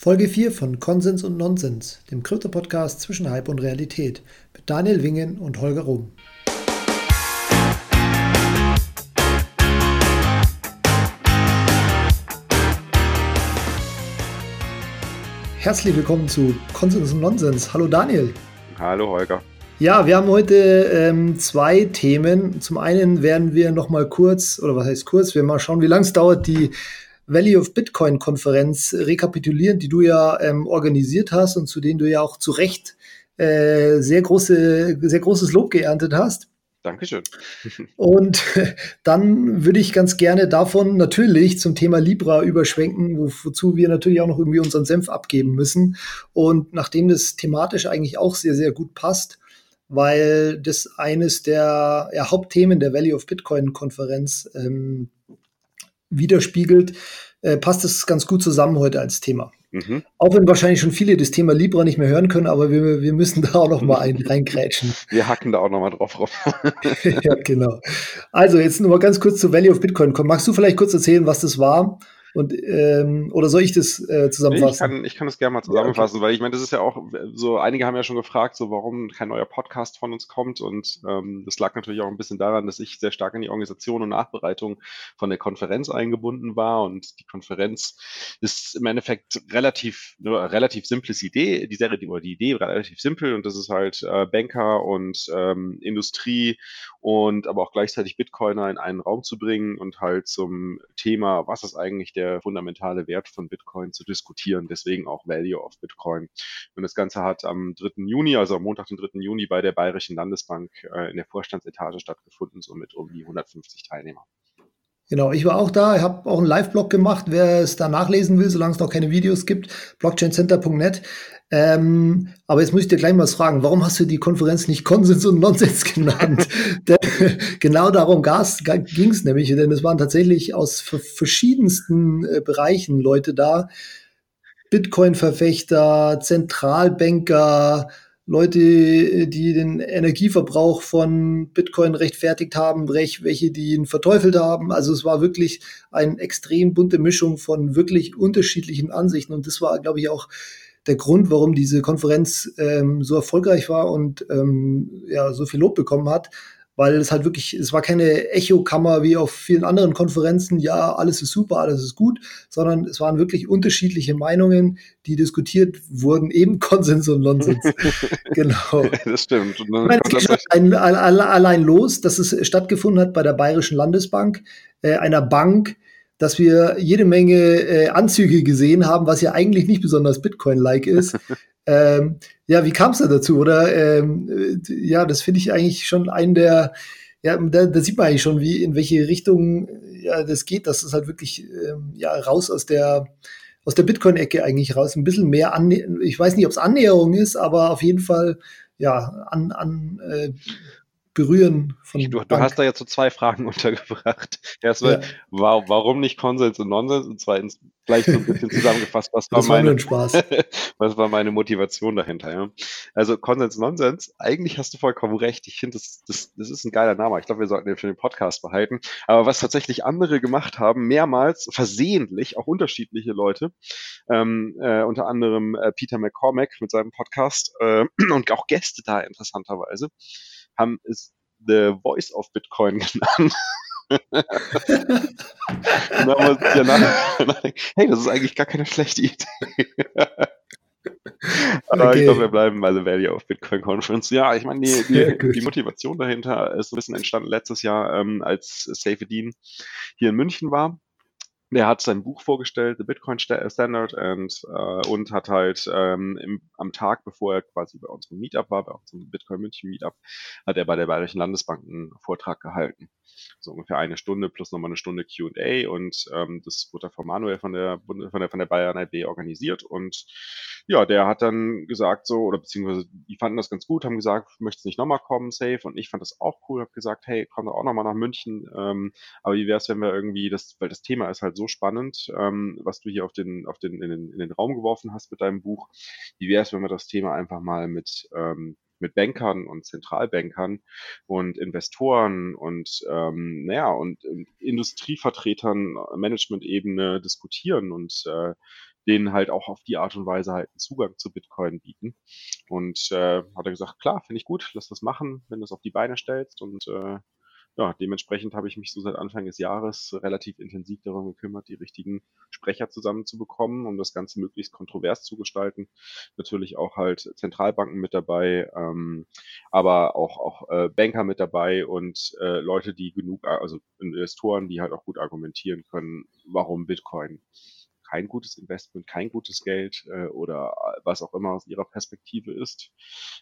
Folge 4 von Konsens und Nonsens, dem Krypto-Podcast zwischen Hype und Realität, mit Daniel Wingen und Holger Rum. Herzlich willkommen zu Konsens und Nonsens. Hallo Daniel. Hallo Holger. Ja, wir haben heute ähm, zwei Themen. Zum einen werden wir noch mal kurz, oder was heißt kurz, wir mal schauen, wie lange es dauert, die Valley of Bitcoin Konferenz rekapitulieren, die du ja ähm, organisiert hast und zu denen du ja auch zu Recht äh, sehr große, sehr großes Lob geerntet hast. Dankeschön. Und dann würde ich ganz gerne davon natürlich zum Thema Libra überschwenken, wozu wir natürlich auch noch irgendwie unseren Senf abgeben müssen. Und nachdem das thematisch eigentlich auch sehr, sehr gut passt, weil das eines der ja, Hauptthemen der Valley of Bitcoin Konferenz ähm, widerspiegelt, äh, passt es ganz gut zusammen heute als Thema. Mhm. Auch wenn wahrscheinlich schon viele das Thema Libra nicht mehr hören können, aber wir, wir müssen da auch noch mal ein, reingrätschen. Wir hacken da auch noch mal drauf rum. ja, genau. Also jetzt nur mal ganz kurz zur Value of Bitcoin kommen. Magst du vielleicht kurz erzählen, was das war und, ähm, oder soll ich das äh, zusammenfassen? Ich kann, ich kann das gerne mal zusammenfassen, ja, okay. weil ich meine, das ist ja auch so, einige haben ja schon gefragt, so warum kein neuer Podcast von uns kommt. Und ähm, das lag natürlich auch ein bisschen daran, dass ich sehr stark in die Organisation und Nachbereitung von der Konferenz eingebunden war. Und die Konferenz ist im Endeffekt relativ, eine relativ simples Idee, die Serie, die, die Idee relativ simpel und das ist halt äh, Banker und ähm, Industrie und aber auch gleichzeitig Bitcoiner in einen Raum zu bringen und halt zum Thema, was ist eigentlich der fundamentale Wert von Bitcoin zu diskutieren. Deswegen auch Value of Bitcoin. Und das Ganze hat am 3. Juni, also am Montag, den 3. Juni bei der Bayerischen Landesbank äh, in der Vorstandsetage stattgefunden, somit um die 150 Teilnehmer. Genau, ich war auch da, ich habe auch einen Live-Blog gemacht, wer es da nachlesen will, solange es noch keine Videos gibt, blockchaincenter.net. Ähm, aber jetzt muss ich dir gleich mal was fragen, warum hast du die Konferenz nicht Konsens und Nonsens genannt? denn, genau darum ging es nämlich, denn es waren tatsächlich aus verschiedensten äh, Bereichen Leute da. Bitcoin-Verfechter, Zentralbanker, Leute, die den Energieverbrauch von Bitcoin rechtfertigt haben, welche, die ihn verteufelt haben. Also es war wirklich eine extrem bunte Mischung von wirklich unterschiedlichen Ansichten. Und das war, glaube ich, auch der Grund, warum diese Konferenz ähm, so erfolgreich war und ähm, ja, so viel Lob bekommen hat, weil es halt wirklich, es war keine Echokammer wie auf vielen anderen Konferenzen, ja, alles ist super, alles ist gut, sondern es waren wirklich unterschiedliche Meinungen, die diskutiert wurden, eben Konsens und Nonsens. genau. Das stimmt. Und dann ein, allein los, dass es stattgefunden hat bei der Bayerischen Landesbank, äh, einer Bank, dass wir jede Menge äh, Anzüge gesehen haben, was ja eigentlich nicht besonders Bitcoin-like ist. ähm, ja, wie kam es da dazu? Oder ähm, äh, ja, das finde ich eigentlich schon einen der, ja, da, da, sieht man eigentlich schon, wie in welche Richtung ja das geht, dass es halt wirklich ähm, ja raus aus der aus der Bitcoin-Ecke eigentlich raus, ein bisschen mehr an, ich weiß nicht, ob es Annäherung ist, aber auf jeden Fall ja an, an äh, Berühren von. Du, du hast da jetzt so zwei Fragen untergebracht. Erstmal, ja. warum nicht Konsens und Nonsens? Und zweitens, vielleicht so ein bisschen zusammengefasst, was war, meine, was war meine Motivation dahinter? Ja? Also Konsens, Nonsens, eigentlich hast du vollkommen recht. Ich finde, das, das, das ist ein geiler Name. Ich glaube, wir sollten den für den Podcast behalten. Aber was tatsächlich andere gemacht haben, mehrmals, versehentlich, auch unterschiedliche Leute, ähm, äh, unter anderem äh, Peter McCormack mit seinem Podcast äh, und auch Gäste da interessanterweise, haben es The Voice of Bitcoin genannt. und dann haben wir ja nach, hey, das ist eigentlich gar keine schlechte Idee. Aber okay. ich glaube, wir bleiben bei The Value of Bitcoin Conference. Ja, ich meine, die, die, die, Motivation dahinter ist ein bisschen entstanden letztes Jahr, ähm, als Safedin hier in München war. Der hat sein Buch vorgestellt, The Bitcoin Standard, and, äh, und hat halt ähm, im, am Tag, bevor er quasi bei unserem Meetup war, bei unserem Bitcoin München Meetup, hat er bei der Bayerischen Landesbank einen Vortrag gehalten. So ungefähr eine Stunde plus nochmal eine Stunde Q&A und ähm, das wurde von Manuel von der, von der, von der Bayern IB organisiert und ja, der hat dann gesagt so, oder beziehungsweise die fanden das ganz gut, haben gesagt, möchtest nicht nochmal kommen, safe. Und ich fand das auch cool, habe gesagt, hey, komm doch auch nochmal nach München, ähm, aber wie wäre es, wenn wir irgendwie, das, weil das Thema ist halt so spannend, ähm, was du hier auf den, auf den, in den, in den Raum geworfen hast mit deinem Buch, wie wäre es, wenn wir das Thema einfach mal mit ähm, mit Bankern und Zentralbankern und Investoren und ähm, naja und Industrievertretern Management-Ebene diskutieren und äh, denen halt auch auf die Art und Weise halt einen Zugang zu Bitcoin bieten. Und äh, hat er gesagt, klar, finde ich gut, lass das machen, wenn du es auf die Beine stellst und äh, ja, dementsprechend habe ich mich so seit Anfang des Jahres relativ intensiv darum gekümmert, die richtigen Sprecher zusammenzubekommen, um das Ganze möglichst kontrovers zu gestalten. Natürlich auch halt Zentralbanken mit dabei, ähm, aber auch, auch äh, Banker mit dabei und äh, Leute, die genug, also Investoren, die halt auch gut argumentieren können, warum Bitcoin kein gutes Investment, kein gutes Geld äh, oder was auch immer aus ihrer Perspektive ist.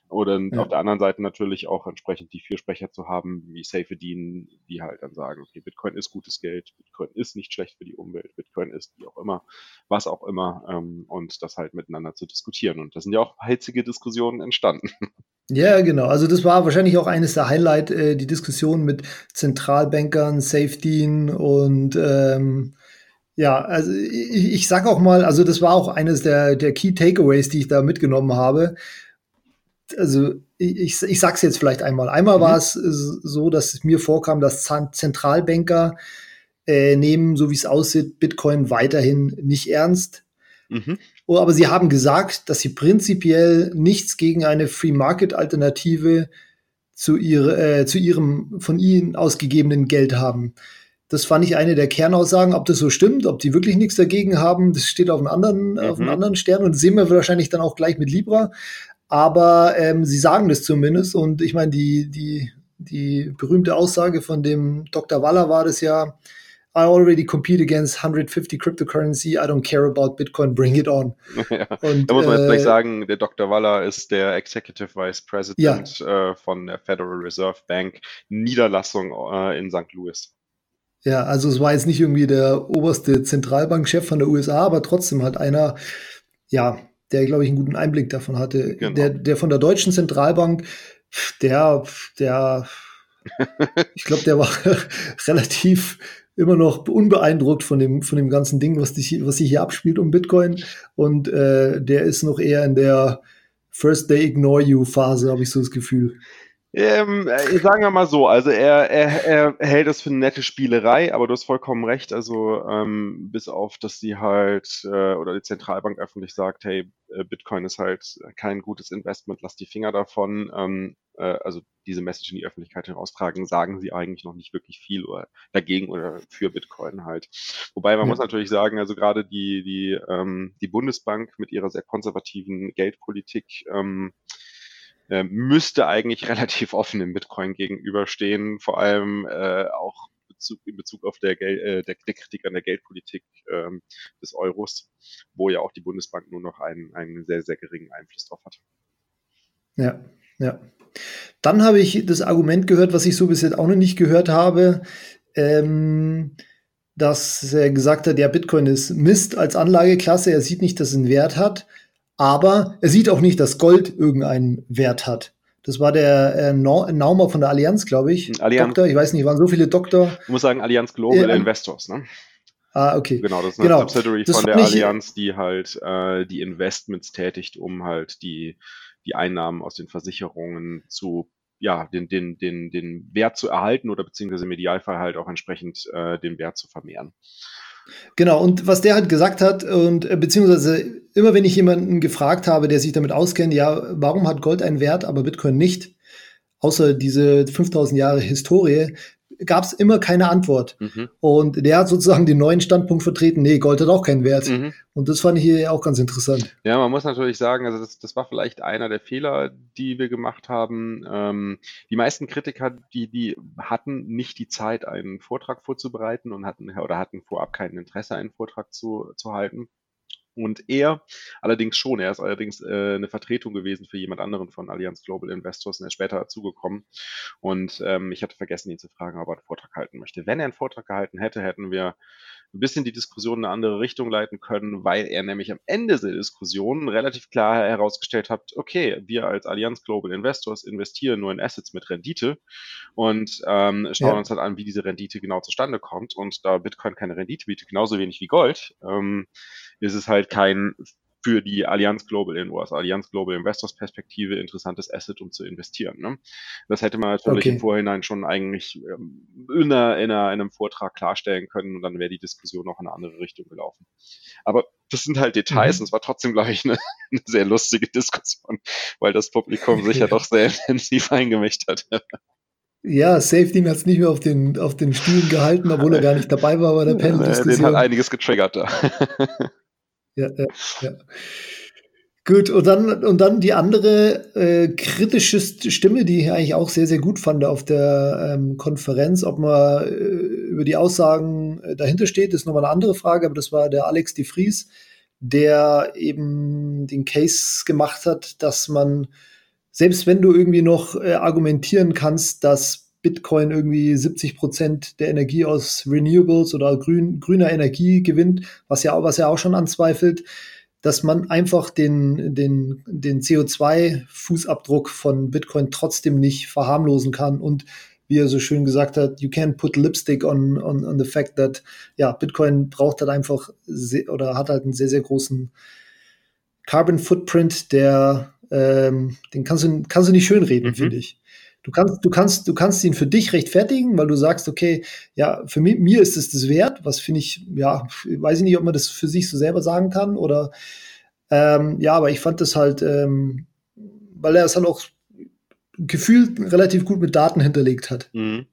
Oder ja. auf der anderen Seite natürlich auch entsprechend die Fürsprecher zu haben, wie Safedin, die halt dann sagen, okay, Bitcoin ist gutes Geld, Bitcoin ist nicht schlecht für die Umwelt, Bitcoin ist wie auch immer, was auch immer, ähm, und das halt miteinander zu diskutieren. Und da sind ja auch hitzige Diskussionen entstanden. Ja, genau. Also das war wahrscheinlich auch eines der Highlight, äh, die Diskussion mit Zentralbankern, Safedin und ähm, ja, also ich, ich sag auch mal, also das war auch eines der, der Key Takeaways, die ich da mitgenommen habe. Also ich, ich sag's jetzt vielleicht einmal. Einmal mhm. war es so, dass es mir vorkam, dass Zentralbanker äh, nehmen, so wie es aussieht, Bitcoin weiterhin nicht ernst. Mhm. Oh, aber sie haben gesagt, dass sie prinzipiell nichts gegen eine Free Market Alternative zu, ihre, äh, zu ihrem von ihnen ausgegebenen Geld haben. Das fand ich eine der Kernaussagen. Ob das so stimmt, ob die wirklich nichts dagegen haben, das steht auf einem anderen, mhm. auf einem anderen Stern und sehen wir wahrscheinlich dann auch gleich mit Libra. Aber ähm, sie sagen das zumindest und ich meine, die, die, die berühmte Aussage von dem Dr. Waller war das ja, I already compete against 150 cryptocurrency. I don't care about Bitcoin. Bring it on. Ja, und, da muss man jetzt gleich äh, sagen, der Dr. Waller ist der Executive Vice President ja. äh, von der Federal Reserve Bank Niederlassung äh, in St. Louis. Ja, also es war jetzt nicht irgendwie der oberste Zentralbankchef von der USA, aber trotzdem halt einer, ja, der, glaube ich, einen guten Einblick davon hatte. Genau. Der, der von der deutschen Zentralbank, der, der, ich glaube, der war relativ immer noch unbeeindruckt von dem, von dem ganzen Ding, was, die, was sich hier abspielt um Bitcoin. Und äh, der ist noch eher in der First Day Ignore You Phase, habe ich so das Gefühl. Ähm, äh, sagen wir mal so, also er, er, er hält das für eine nette Spielerei, aber du hast vollkommen recht, also ähm, bis auf, dass sie halt äh, oder die Zentralbank öffentlich sagt, hey, äh, Bitcoin ist halt kein gutes Investment, lass die Finger davon. Ähm, äh, also diese Message in die Öffentlichkeit heraustragen, sagen sie eigentlich noch nicht wirklich viel oder dagegen oder für Bitcoin halt. Wobei man ja. muss natürlich sagen, also gerade die, die, ähm, die Bundesbank mit ihrer sehr konservativen Geldpolitik ähm, äh, müsste eigentlich relativ offen im Bitcoin gegenüberstehen, vor allem äh, auch Bezug, in Bezug auf der, Gel äh, der, der Kritik an der Geldpolitik ähm, des Euros, wo ja auch die Bundesbank nur noch einen, einen sehr, sehr geringen Einfluss drauf hat. Ja, ja. Dann habe ich das Argument gehört, was ich so bis jetzt auch noch nicht gehört habe, ähm, dass er gesagt hat, ja, Bitcoin ist Mist als Anlageklasse, er sieht nicht, dass es einen Wert hat aber er sieht auch nicht, dass Gold irgendeinen Wert hat. Das war der äh, Naumer von der Allianz, glaube ich. Hm, Allianz. Doktor, ich weiß nicht, waren so viele Doktor. Ich muss sagen, Allianz Global äh, Investors, ne? Ah, okay. Genau, das ist eine genau. Subsidiary das von der Allianz, die halt äh, die Investments tätigt, um halt die, die Einnahmen aus den Versicherungen zu ja, den, den, den, den Wert zu erhalten oder beziehungsweise im Idealfall halt auch entsprechend äh, den Wert zu vermehren. Genau, und was der halt gesagt hat, und äh, beziehungsweise immer wenn ich jemanden gefragt habe, der sich damit auskennt, ja, warum hat Gold einen Wert, aber Bitcoin nicht, außer diese 5000 Jahre Historie, gab es immer keine Antwort. Mhm. Und der hat sozusagen den neuen Standpunkt vertreten, nee, Gold hat auch keinen Wert. Mhm. Und das fand ich hier auch ganz interessant. Ja, man muss natürlich sagen, also das, das war vielleicht einer der Fehler, die wir gemacht haben. Ähm, die meisten Kritiker, die, die hatten nicht die Zeit, einen Vortrag vorzubereiten und hatten oder hatten vorab kein Interesse, einen Vortrag zu, zu halten. Und er allerdings schon, er ist allerdings äh, eine Vertretung gewesen für jemand anderen von Allianz Global Investors und er ist später dazugekommen. Und ähm, ich hatte vergessen, ihn zu fragen, ob er einen Vortrag halten möchte. Wenn er einen Vortrag gehalten hätte, hätten wir ein bisschen die Diskussion in eine andere Richtung leiten können, weil er nämlich am Ende der Diskussion relativ klar herausgestellt hat, okay, wir als Allianz Global Investors investieren nur in Assets mit Rendite und ähm, schauen ja. uns halt an, wie diese Rendite genau zustande kommt. Und da Bitcoin keine Rendite bietet, genauso wenig wie Gold, ähm, ist es halt kein für die Allianz Global Investors, Allianz Global Investors Perspektive interessantes Asset, um zu investieren. Ne? Das hätte man natürlich okay. im Vorhinein schon eigentlich ähm, in, einer, in, einem Vortrag klarstellen können und dann wäre die Diskussion noch in eine andere Richtung gelaufen. Aber das sind halt Details mhm. und es war trotzdem, glaube ich, eine, eine, sehr lustige Diskussion, weil das Publikum sich ja doch sehr intensiv eingemischt hat. Ja, Safety hat es nicht mehr auf den, auf den Stühlen gehalten, obwohl er gar nicht dabei war bei der Panel-Diskussion. Den hat einiges getriggert da. Ja, ja, ja. Gut, und dann, und dann die andere äh, kritische Stimme, die ich eigentlich auch sehr, sehr gut fand auf der ähm, Konferenz. Ob man äh, über die Aussagen äh, dahinter steht, ist nochmal eine andere Frage, aber das war der Alex de Vries, der eben den Case gemacht hat, dass man selbst wenn du irgendwie noch äh, argumentieren kannst, dass Bitcoin irgendwie 70 Prozent der Energie aus Renewables oder grün, grüner Energie gewinnt, was ja, was er auch schon anzweifelt, dass man einfach den, den, den CO2-Fußabdruck von Bitcoin trotzdem nicht verharmlosen kann und wie er so schön gesagt hat, you can't put lipstick on, on, on the fact that, ja, Bitcoin braucht halt einfach oder hat halt einen sehr, sehr großen Carbon Footprint, der ähm, den kannst du, kannst du nicht schönreden, mhm. finde ich. Du kannst, du kannst, du kannst ihn für dich rechtfertigen, weil du sagst, okay, ja, für mich, mir ist es das wert. Was finde ich, ja, weiß ich nicht, ob man das für sich so selber sagen kann oder, ähm, ja, aber ich fand das halt, ähm, weil er es halt auch gefühlt relativ gut mit Daten hinterlegt hat. Mhm.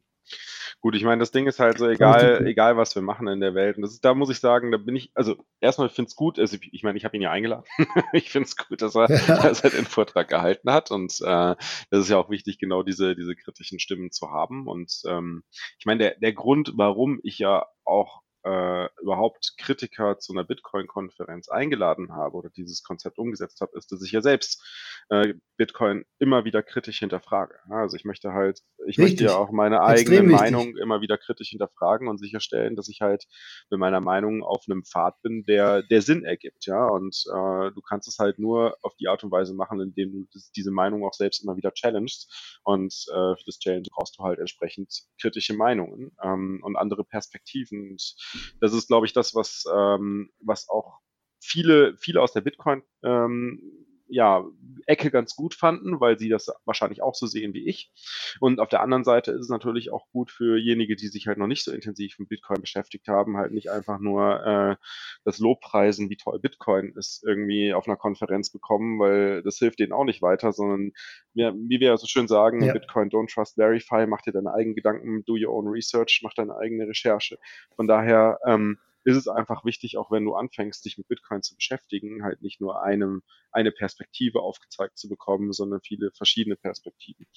Gut, ich meine, das Ding ist halt so, egal, egal was wir machen in der Welt. Und das ist, da muss ich sagen, da bin ich, also erstmal finde es gut, also ich meine, ich habe ihn ja eingeladen. ich finde es gut, dass er, ja. dass er den Vortrag gehalten hat. Und äh, das ist ja auch wichtig, genau diese, diese kritischen Stimmen zu haben. Und ähm, ich meine, der, der Grund, warum ich ja auch äh, überhaupt Kritiker zu einer Bitcoin-Konferenz eingeladen habe oder dieses Konzept umgesetzt habe, ist, dass ich ja selbst äh, Bitcoin immer wieder kritisch hinterfrage. Also ich möchte halt, ich Richtig. möchte ja auch meine eigene Meinung immer wieder kritisch hinterfragen und sicherstellen, dass ich halt mit meiner Meinung auf einem Pfad bin, der, der Sinn ergibt, ja. Und äh, du kannst es halt nur auf die Art und Weise machen, indem du das, diese Meinung auch selbst immer wieder challengest. Und äh, für das Challenge brauchst du halt entsprechend kritische Meinungen ähm, und andere Perspektiven. Und das ist, glaube ich, das, was, ähm, was auch viele, viele aus der Bitcoin ähm, ja, Ecke ganz gut fanden, weil sie das wahrscheinlich auch so sehen wie ich. Und auf der anderen Seite ist es natürlich auch gut für jenige, die sich halt noch nicht so intensiv mit Bitcoin beschäftigt haben, halt nicht einfach nur äh, das Lobpreisen, wie toll Bitcoin ist, irgendwie auf einer Konferenz bekommen, weil das hilft denen auch nicht weiter, sondern ja, wie wir ja so schön sagen, ja. Bitcoin don't trust verify, mach dir deine eigenen Gedanken, do your own research, mach deine eigene Recherche. Von daher ähm, ist es einfach wichtig, auch wenn du anfängst, dich mit Bitcoin zu beschäftigen, halt nicht nur einem, eine Perspektive aufgezeigt zu bekommen, sondern viele verschiedene Perspektiven.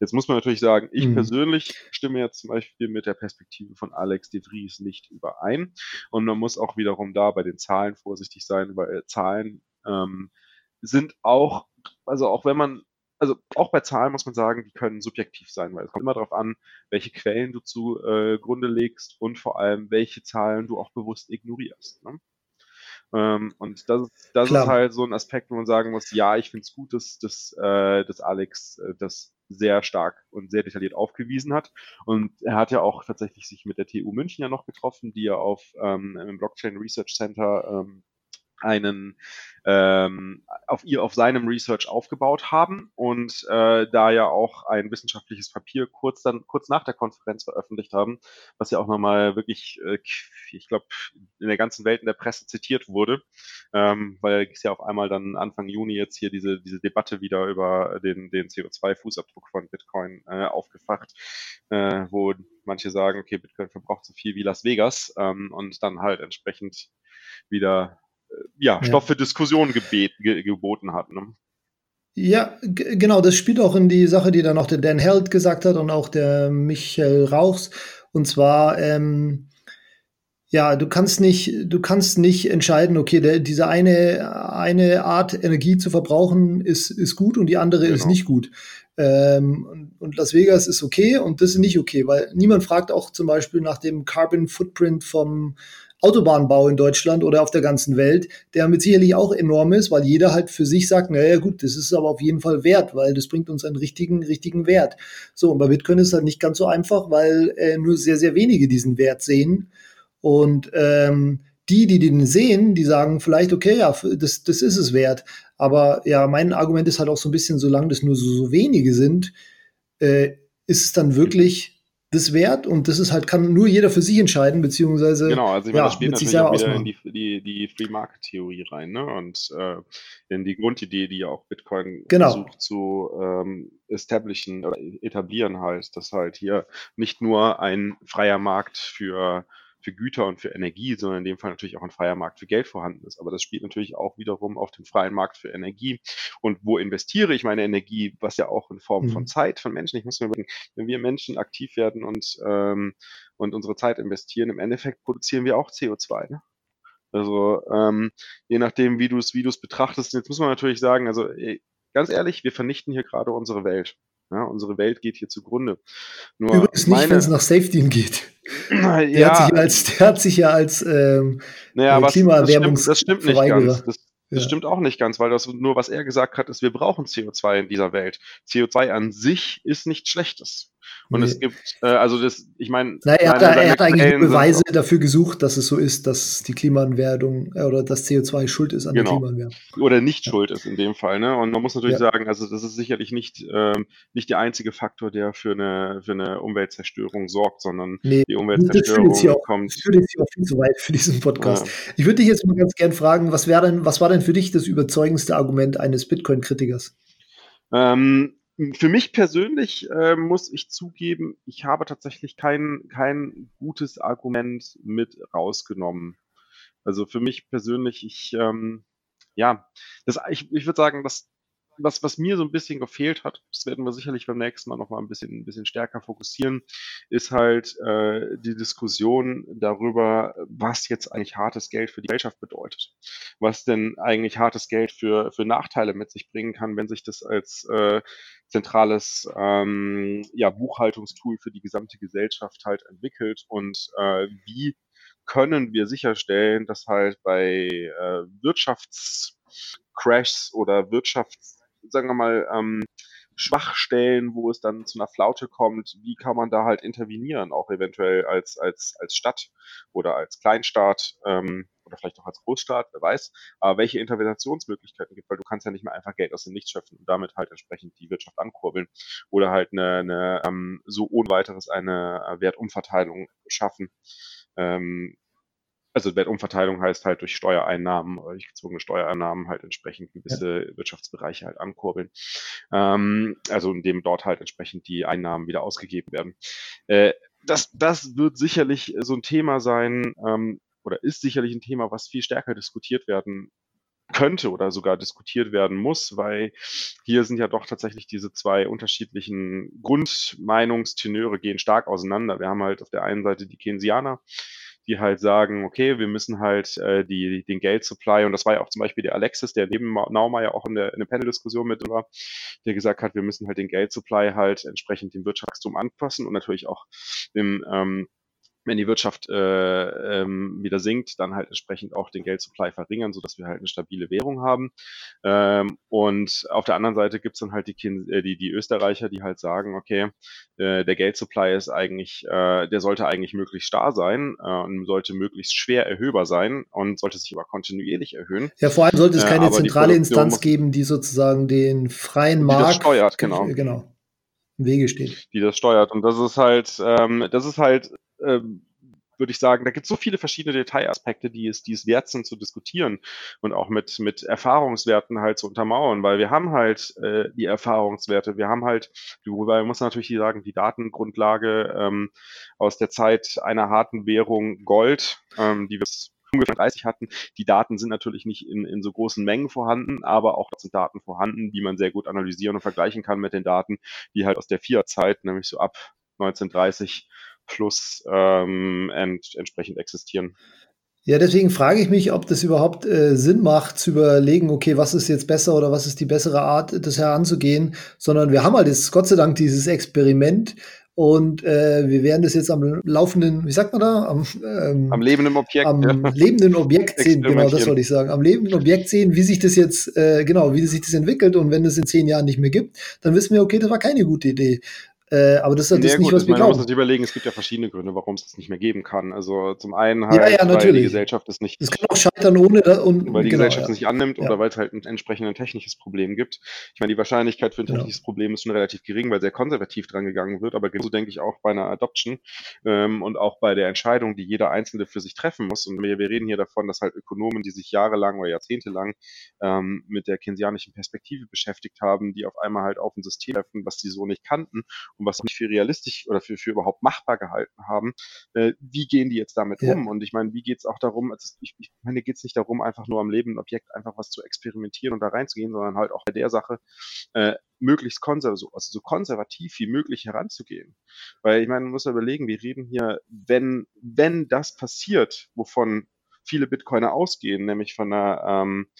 Jetzt muss man natürlich sagen, ich mhm. persönlich stimme jetzt zum Beispiel mit der Perspektive von Alex de Vries nicht überein. Und man muss auch wiederum da bei den Zahlen vorsichtig sein, weil Zahlen ähm, sind auch, also auch wenn man also auch bei Zahlen muss man sagen, die können subjektiv sein, weil es kommt immer darauf an, welche Quellen du zugrunde äh, legst und vor allem, welche Zahlen du auch bewusst ignorierst. Ne? Ähm, und das, das ist halt so ein Aspekt, wo man sagen muss, ja, ich finde es gut, dass, dass, äh, dass Alex äh, das sehr stark und sehr detailliert aufgewiesen hat. Und er hat ja auch tatsächlich sich mit der TU München ja noch getroffen, die ja auf ähm, im Blockchain Research Center ähm, einen ähm, auf ihr auf seinem Research aufgebaut haben und äh, da ja auch ein wissenschaftliches Papier kurz dann kurz nach der Konferenz veröffentlicht haben, was ja auch nochmal wirklich, äh, ich glaube, in der ganzen Welt in der Presse zitiert wurde, ähm, weil es ja auf einmal dann Anfang Juni jetzt hier diese diese Debatte wieder über den den CO2-Fußabdruck von Bitcoin äh, aufgefacht, äh, wo manche sagen, okay, Bitcoin verbraucht so viel wie Las Vegas ähm, und dann halt entsprechend wieder ja, Stoff ja. für Diskussion gebet, ge geboten hat. Ne? Ja, genau, das spielt auch in die Sache, die dann auch der Dan Held gesagt hat und auch der Michael Rauchs. Und zwar, ähm, ja, du kannst nicht, du kannst nicht entscheiden, okay, der, diese eine, eine Art Energie zu verbrauchen ist, ist gut und die andere genau. ist nicht gut. Ähm, und Las Vegas ist okay und das ist nicht okay, weil niemand fragt auch zum Beispiel nach dem Carbon Footprint vom, Autobahnbau in Deutschland oder auf der ganzen Welt, der mit sicherlich auch enorm ist, weil jeder halt für sich sagt, naja gut, das ist aber auf jeden Fall wert, weil das bringt uns einen richtigen, richtigen Wert. So, und bei Bitcoin ist es halt nicht ganz so einfach, weil äh, nur sehr, sehr wenige diesen Wert sehen. Und ähm, die, die den sehen, die sagen vielleicht, okay, ja, das, das ist es wert. Aber ja, mein Argument ist halt auch so ein bisschen, solange das nur so, so wenige sind, äh, ist es dann wirklich das wert und das ist halt, kann nur jeder für sich entscheiden, beziehungsweise. Genau, also ich meine, ja, das spielt natürlich auch wieder in die, die, die Free Market Theorie rein, ne? Und äh, in die Grundidee, die ja auch Bitcoin genau. versucht zu ähm, establishen oder etablieren halt, dass halt hier nicht nur ein freier Markt für für Güter und für Energie, sondern in dem Fall natürlich auch ein freier Markt für Geld vorhanden ist. Aber das spielt natürlich auch wiederum auf dem freien Markt für Energie. Und wo investiere ich meine Energie, was ja auch in Form mhm. von Zeit von Menschen, ich muss mir überlegen, wenn wir Menschen aktiv werden und, ähm, und unsere Zeit investieren, im Endeffekt produzieren wir auch CO2. Ne? Also ähm, je nachdem, wie du es wie du es betrachtest. Jetzt muss man natürlich sagen, also ganz ehrlich, wir vernichten hier gerade unsere Welt. Ja, unsere Welt geht hier zugrunde. Nur Übrigens nicht, wenn es nach Safety geht. Der, ja, hat sich als, der hat sich ja als ähm, naja, was, Klimaerwärmungs das stimmt, das stimmt nicht ganz. Das, das ja. stimmt auch nicht ganz, weil das nur, was er gesagt hat, ist, wir brauchen CO2 in dieser Welt. CO2 an sich ist nichts Schlechtes. Und nee. es gibt, äh, also das, ich meine. Er hat, er hat eigentlich Beweise dafür gesucht, dass es so ist, dass die Klimaanwerdung äh, oder das CO2 schuld ist an genau. der Klimaanwerdung. Oder nicht ja. schuld ist in dem Fall. Ne? Und man muss natürlich ja. sagen, also das ist sicherlich nicht, ähm, nicht der einzige Faktor, der für eine, für eine Umweltzerstörung sorgt, sondern nee, die Umweltzerstörung das auch, kommt. Das führt jetzt hier auch viel zu weit für diesen Podcast. Ja. Ich würde dich jetzt mal ganz gern fragen, was wäre denn, was war denn für dich das überzeugendste Argument eines Bitcoin-Kritikers? Ähm, für mich persönlich äh, muss ich zugeben, ich habe tatsächlich kein, kein gutes Argument mit rausgenommen. Also für mich persönlich, ich, ähm, ja, das, ich, ich würde sagen, dass was, was mir so ein bisschen gefehlt hat, das werden wir sicherlich beim nächsten Mal nochmal ein bisschen, ein bisschen stärker fokussieren, ist halt äh, die Diskussion darüber, was jetzt eigentlich hartes Geld für die Gesellschaft bedeutet. Was denn eigentlich hartes Geld für, für Nachteile mit sich bringen kann, wenn sich das als äh, zentrales ähm, ja, Buchhaltungstool für die gesamte Gesellschaft halt entwickelt und äh, wie können wir sicherstellen, dass halt bei äh, Wirtschaftscrashs oder Wirtschafts sagen wir mal, ähm, Schwachstellen, wo es dann zu einer Flaute kommt, wie kann man da halt intervenieren, auch eventuell als, als, als Stadt oder als Kleinstaat ähm, oder vielleicht auch als Großstaat, wer weiß, aber welche Interventionsmöglichkeiten gibt, weil du kannst ja nicht mehr einfach Geld aus dem Nichts schöpfen und damit halt entsprechend die Wirtschaft ankurbeln. Oder halt eine, eine ähm, so ohne weiteres eine Wertumverteilung schaffen. Ähm, also Wertumverteilung heißt halt durch Steuereinnahmen, durch gezwungene Steuereinnahmen halt entsprechend gewisse ja. Wirtschaftsbereiche halt ankurbeln. Ähm, also indem dort halt entsprechend die Einnahmen wieder ausgegeben werden. Äh, das, das wird sicherlich so ein Thema sein, ähm, oder ist sicherlich ein Thema, was viel stärker diskutiert werden könnte oder sogar diskutiert werden muss, weil hier sind ja doch tatsächlich diese zwei unterschiedlichen Grundmeinungstenöre gehen stark auseinander. Wir haben halt auf der einen Seite die Keynesianer, die halt sagen, okay, wir müssen halt äh, die, den Geldsupply, und das war ja auch zum Beispiel der Alexis, der neben Nauma ja auch in der, in der Panel-Diskussion mit war, der gesagt hat, wir müssen halt den Geldsupply halt entsprechend dem Wirtschaftswachstum anpassen und natürlich auch im ähm, wenn die Wirtschaft äh, ähm, wieder sinkt, dann halt entsprechend auch den Geldsupply verringern, sodass wir halt eine stabile Währung haben. Ähm, und auf der anderen Seite gibt's dann halt die, äh, die, die Österreicher, die halt sagen, okay, äh, der Geldsupply ist eigentlich, äh, der sollte eigentlich möglichst starr sein äh, und sollte möglichst schwer erhöhbar sein und sollte sich aber kontinuierlich erhöhen. Ja, vor allem sollte es äh, keine äh, zentrale Instanz geben, die sozusagen den freien Markt steuert, genau. genau im Wege steht. Die das steuert. Und das ist halt, ähm, das ist halt ähm, würde ich sagen, da gibt es so viele verschiedene Detailaspekte, die es, die es wert sind zu diskutieren und auch mit, mit Erfahrungswerten halt zu untermauern, weil wir haben halt äh, die Erfahrungswerte, wir haben halt, wobei man muss natürlich sagen, die Datengrundlage ähm, aus der Zeit einer harten Währung Gold, ähm, die wir ungefähr 30 hatten. Die Daten sind natürlich nicht in, in so großen Mengen vorhanden, aber auch sind Daten vorhanden, die man sehr gut analysieren und vergleichen kann mit den Daten, die halt aus der Fiat-Zeit, nämlich so ab 1930 plus ähm, ent, entsprechend existieren. Ja, deswegen frage ich mich, ob das überhaupt äh, Sinn macht, zu überlegen, okay, was ist jetzt besser oder was ist die bessere Art, das heranzugehen, sondern wir haben halt jetzt Gott sei Dank dieses Experiment und äh, wir werden das jetzt am laufenden, wie sagt man da? Am, ähm, am lebenden Objekt. Am ja. lebenden Objekt sehen, genau, das wollte ich sagen. Am lebenden Objekt sehen, wie sich das jetzt, äh, genau, wie sich das entwickelt und wenn es in zehn Jahren nicht mehr gibt, dann wissen wir, okay, das war keine gute Idee. Äh, aber das ist, das ja, nicht, gut, was wir glauben. Man muss sich überlegen, es gibt ja verschiedene Gründe, warum es das nicht mehr geben kann. Also zum einen halt, ja, ja, weil die Gesellschaft es nicht. Es kann auch scheitern ohne da, und weil die genau, Gesellschaft es nicht annimmt oder weil es halt ein entsprechendes technisches Problem gibt. Ich meine, die Wahrscheinlichkeit für ein technisches Problem ist schon relativ gering, weil sehr konservativ dran gegangen wird. Aber genauso denke ich auch bei einer Adoption ähm, und auch bei der Entscheidung, die jeder Einzelne für sich treffen muss. Und wir, wir reden hier davon, dass halt Ökonomen, die sich jahrelang oder jahrzehntelang ähm, mit der keynesianischen Perspektive beschäftigt haben, die auf einmal halt auf ein System treffen, was sie so nicht kannten und was nicht für realistisch oder für, für überhaupt machbar gehalten haben, äh, wie gehen die jetzt damit Ja. um? Und ich meine, wie geht es auch darum, also ich, ich meine, geht es nicht darum, einfach nur am lebenden Objekt einfach was zu experimentieren und da reinzugehen, sondern halt auch bei der Sache äh, möglichst konservativ, also so konservativ wie möglich heranzugehen. Weil ich meine, man muss ja überlegen, wir reden hier, wenn, wenn das passiert, wovon viele Bitcoiner ausgehen, nämlich von einer ähm,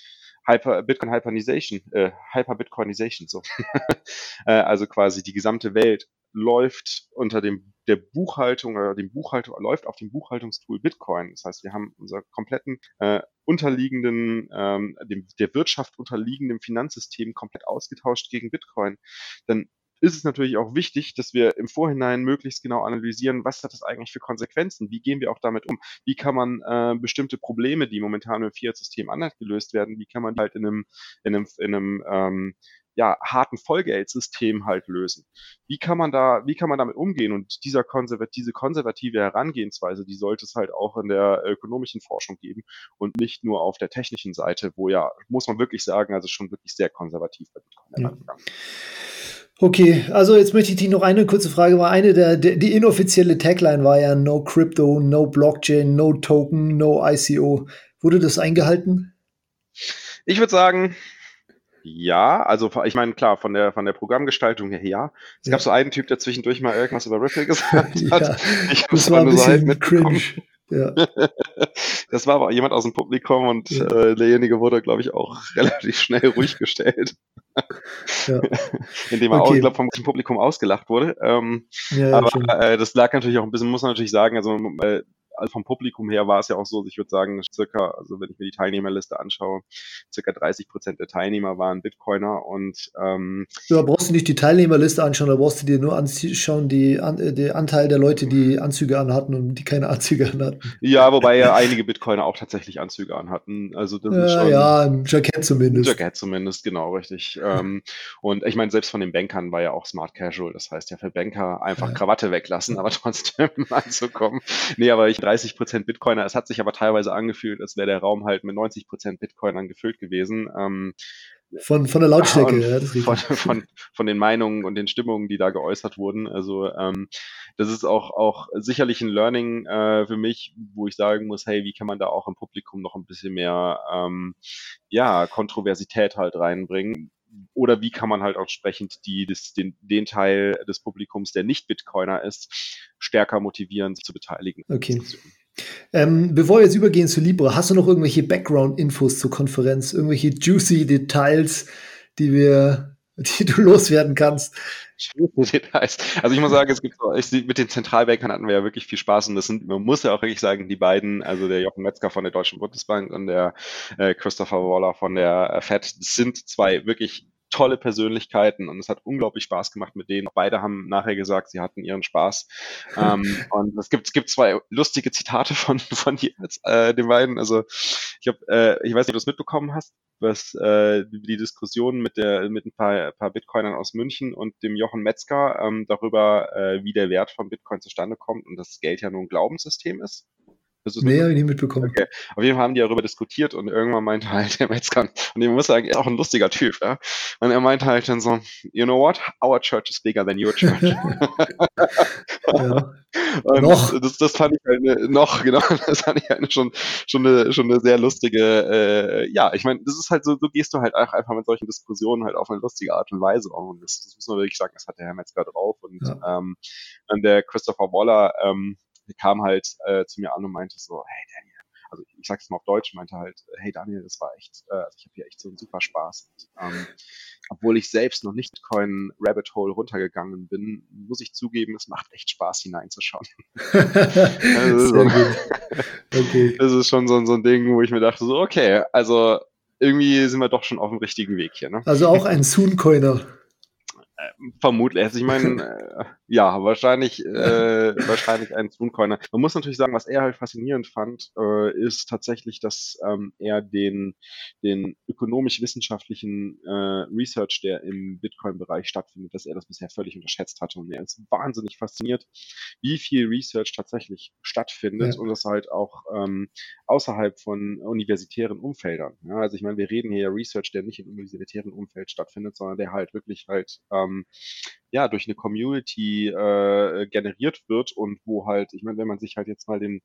Hyper, Bitcoin Hyperization, äh, Hyper-Bitcoinization, so. äh, also quasi die gesamte Welt läuft unter dem der Buchhaltung oder dem Buchhaltung läuft auf dem Buchhaltungstool Bitcoin. Das heißt, wir haben unser kompletten äh, unterliegenden ähm, dem der Wirtschaft unterliegenden Finanzsystem komplett ausgetauscht gegen Bitcoin. Dann ist es natürlich auch wichtig, dass wir im Vorhinein möglichst genau analysieren, was hat das eigentlich für Konsequenzen? Wie gehen wir auch damit um? Wie kann man äh, bestimmte Probleme, die momentan im Fiat-System anders gelöst werden, wie kann man die halt in einem, in einem, in einem ähm, ja, harten Vollgeldsystem halt lösen. Wie kann man da, wie kann man damit umgehen? Und dieser konservat diese konservative Herangehensweise, die sollte es halt auch in der ökonomischen Forschung geben und nicht nur auf der technischen Seite, wo ja, muss man wirklich sagen, also schon wirklich sehr konservativ bei Bitcoin Ja. herangegangen. Okay, also jetzt möchte ich dich noch eine kurze Frage. War eine der, der die inoffizielle Tagline war ja No Crypto, No Blockchain, No Token, No ICO. Wurde das eingehalten? Ich würde sagen, ja, also ich meine, klar, von der von der Programmgestaltung her ja. Es Ja. gab so einen Typ, der zwischendurch mal irgendwas über Ripple gesagt Ja, hat. Ich habe Das war ein so bisschen mitbekommen. cringe. Ja, Das war aber jemand aus dem Publikum und Ja. äh, derjenige wurde, glaube ich, auch relativ schnell ruhig gestellt, ja, indem er auch, Okay. ich glaube, vom Publikum ausgelacht wurde. Ähm, ja, ja aber äh, das lag natürlich auch ein bisschen, muss man natürlich sagen, also äh, also vom Publikum her war es ja auch so, ich würde sagen, circa, also wenn ich mir die Teilnehmerliste anschaue, circa 30 Prozent der Teilnehmer waren Bitcoiner und ähm, Da brauchst du nicht die Teilnehmerliste anschauen, da brauchst du dir nur anschauen, die, an, äh, der Anteil der Leute, die Anzüge anhatten und die keine Anzüge anhatten. ja, wobei ja einige Bitcoiner auch tatsächlich Anzüge anhatten. Also das ist Ja, schon ja, im Jackett zumindest. Jacket zumindest, genau, richtig. Ähm, und ich meine, selbst von den Bankern war ja auch Smart Casual. Das heißt ja für Banker einfach Ja. Krawatte weglassen, aber trotzdem anzukommen. Nee, aber ich 30% Bitcoiner, es hat sich aber teilweise angefühlt, als wäre der Raum halt mit 90% Bitcoinern gefüllt gewesen. Ähm, Von, von der Lautstärke, ja, das von, von, von den Meinungen und den Stimmungen, die da geäußert wurden. Also ähm, das ist auch, auch sicherlich ein Learning äh, für mich, wo ich sagen muss, hey, wie kann man da auch im Publikum noch ein bisschen mehr ähm, ja, Kontroversität halt reinbringen? Oder wie kann man halt auch entsprechend die, das, den, den Teil des Publikums, der nicht Bitcoiner ist, stärker motivieren, sich zu beteiligen. Okay. Ähm, bevor wir jetzt übergehen zu Libra, hast du noch irgendwelche Background-Infos zur Konferenz? Irgendwelche juicy Details, die wir, die du loswerden kannst? Also ich muss sagen, es gibt mit den Zentralbankern hatten wir ja wirklich viel Spaß und das sind, man muss ja auch wirklich sagen, die beiden, also der Jochen Metzger von der Deutschen Bundesbank und der äh, Christopher Waller von der äh, FED, sind zwei wirklich tolle Persönlichkeiten und es hat unglaublich Spaß gemacht mit denen. Beide haben nachher gesagt, sie hatten ihren Spaß. ähm, und es gibt, es gibt zwei lustige Zitate von, von jeweils, äh, den beiden. Also ich habe, äh, ich weiß nicht, ob du es mitbekommen hast, was äh, die Diskussion mit der mit ein paar, paar Bitcoinern aus München und dem Jochen Metzger ähm, darüber, äh, wie der Wert von Bitcoin zustande kommt und dass Geld ja nur ein Glaubenssystem ist. Es Nee, habe ich nicht mitbekommen. Okay. Auf jeden Fall haben die darüber diskutiert und irgendwann meinte halt der Metzger, und ich muss sagen, er ist auch ein lustiger Typ, ja. Und er meinte halt dann so, you know what? Our church is bigger than your church. ja. Noch. Das, das fand ich halt eine, noch, genau, das fand ich halt schon, schon eine, schon eine sehr lustige, äh, ja, ich meine, das ist halt so, so gehst du halt auch einfach mit solchen Diskussionen halt auf eine lustige Art und Weise um. Und das, das muss man wirklich sagen, das hat der Herr Metzger drauf. Und, Ja. ähm, und der Christopher Waller, ähm, kam halt äh, zu mir an und meinte so, hey Daniel, also ich sag's mal auf Deutsch, meinte halt, hey Daniel, das war echt, äh, also ich habe hier echt so einen super Spaß. Und, ähm, obwohl ich selbst noch nicht Bitcoin Rabbit Hole runtergegangen bin, muss ich zugeben, es macht echt Spaß hineinzuschauen. Also, gut. Okay. Das ist schon so, so ein Ding, wo ich mir dachte, so, okay, also irgendwie sind wir doch schon auf dem richtigen Weg hier. Ne? Also auch ein Sooncoiner. Vermutlich. Also ich meine, äh, ja, wahrscheinlich, äh, wahrscheinlich ein Spooncoiner. Man muss natürlich sagen, was er halt faszinierend fand, äh, ist tatsächlich, dass ähm, er den, den ökonomisch-wissenschaftlichen äh, Research, der im Bitcoin-Bereich stattfindet, dass er das bisher völlig unterschätzt hatte. Und er ist wahnsinnig fasziniert, wie viel Research tatsächlich stattfindet ja. und das halt auch ähm, außerhalb von universitären Umfeldern. Ja, also ich meine, wir reden hier ja Research, der nicht im universitären Umfeld stattfindet, sondern der halt wirklich halt ähm, ja durch eine Community äh, generiert wird und wo halt, ich meine, wenn man sich halt jetzt mal den,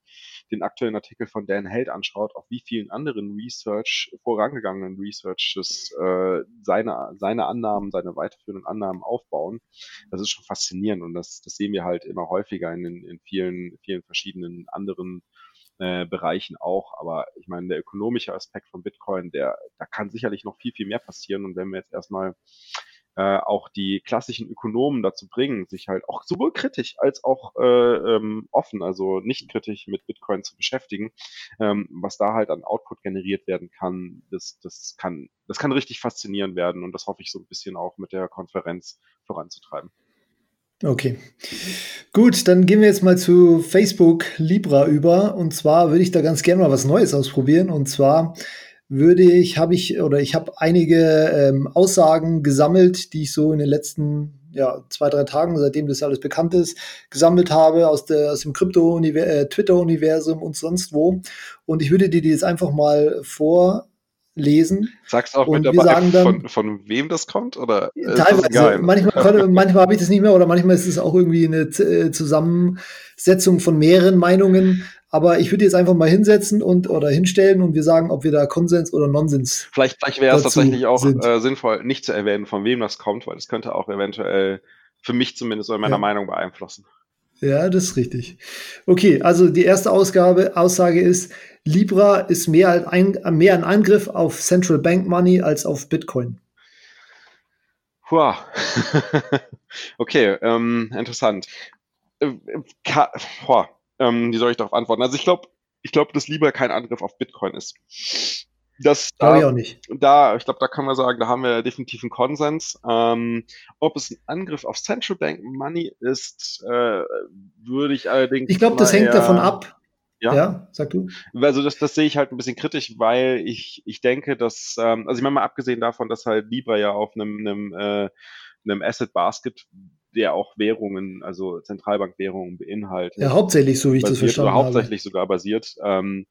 den aktuellen Artikel von Dan Held anschaut, auf wie vielen anderen Research, vorangegangenen Researches äh, seine, seine Annahmen, seine weiterführenden Annahmen aufbauen, das ist schon faszinierend und das, das sehen wir halt immer häufiger in, in vielen, vielen verschiedenen anderen äh, Bereichen auch. Aber ich meine, der ökonomische Aspekt von Bitcoin, der, da kann sicherlich noch viel, viel mehr passieren. Und wenn wir jetzt erstmal äh, auch die klassischen Ökonomen dazu bringen, sich halt auch sowohl kritisch als auch äh, ähm, offen, also nicht kritisch mit Bitcoin zu beschäftigen, ähm, was da halt an Output generiert werden kann, das, das kann, das kann richtig faszinierend werden und das hoffe ich so ein bisschen auch mit der Konferenz voranzutreiben. Okay. Gut, dann gehen wir jetzt mal zu Facebook Libra über. Und zwar würde ich da ganz gerne mal was Neues ausprobieren. Und zwar würde ich, habe ich oder ich habe einige ähm, Aussagen gesammelt, die ich so in den letzten ja, zwei, drei Tagen, seitdem das alles bekannt ist, gesammelt habe aus, der, aus dem Krypto-Twitter-Universum äh, und sonst wo. Und ich würde dir die jetzt einfach mal vor lesen. Sagst auch mit dabei, dann, von, von wem das kommt? Oder teilweise. Manchmal, manchmal habe ich das nicht mehr oder manchmal ist es auch irgendwie eine äh, Zusammensetzung von mehreren Meinungen. Aber ich würde jetzt einfach mal hinsetzen und oder hinstellen und wir sagen, ob wir da Konsens oder Nonsens. Vielleicht, vielleicht wäre es tatsächlich auch äh, sinnvoll, nicht zu erwähnen, von wem das kommt, weil das könnte auch eventuell für mich zumindest oder meiner ja. Meinung beeinflussen. Ja, das ist richtig. Okay, also die erste Ausgabe, Aussage ist, Libra ist mehr ein, mehr ein Angriff auf Central Bank Money als auf Bitcoin. Wow. okay, ähm, interessant. Äh, ka ähm, wie soll ich darauf antworten? Also ich glaube, ich glaube, dass Libra kein Angriff auf Bitcoin ist. Das da, ich auch nicht. Da, ich glaube, da kann man sagen, da haben wir definitiv einen Konsens. Ähm, ob es ein Angriff auf Central Bank Money ist, äh, würde ich allerdings. Ich glaube, das hängt davon ab, ja. ja, sag du. Also das, das sehe ich halt ein bisschen kritisch, weil ich, ich denke, dass, ähm, also ich meine mal abgesehen davon, dass halt Libra ja auf einem, einem, äh, einem Asset Basket der auch Währungen, also Zentralbankwährungen beinhaltet. Ja, hauptsächlich, so wie ich das verstanden habe. Hauptsächlich sogar basiert. Ähm,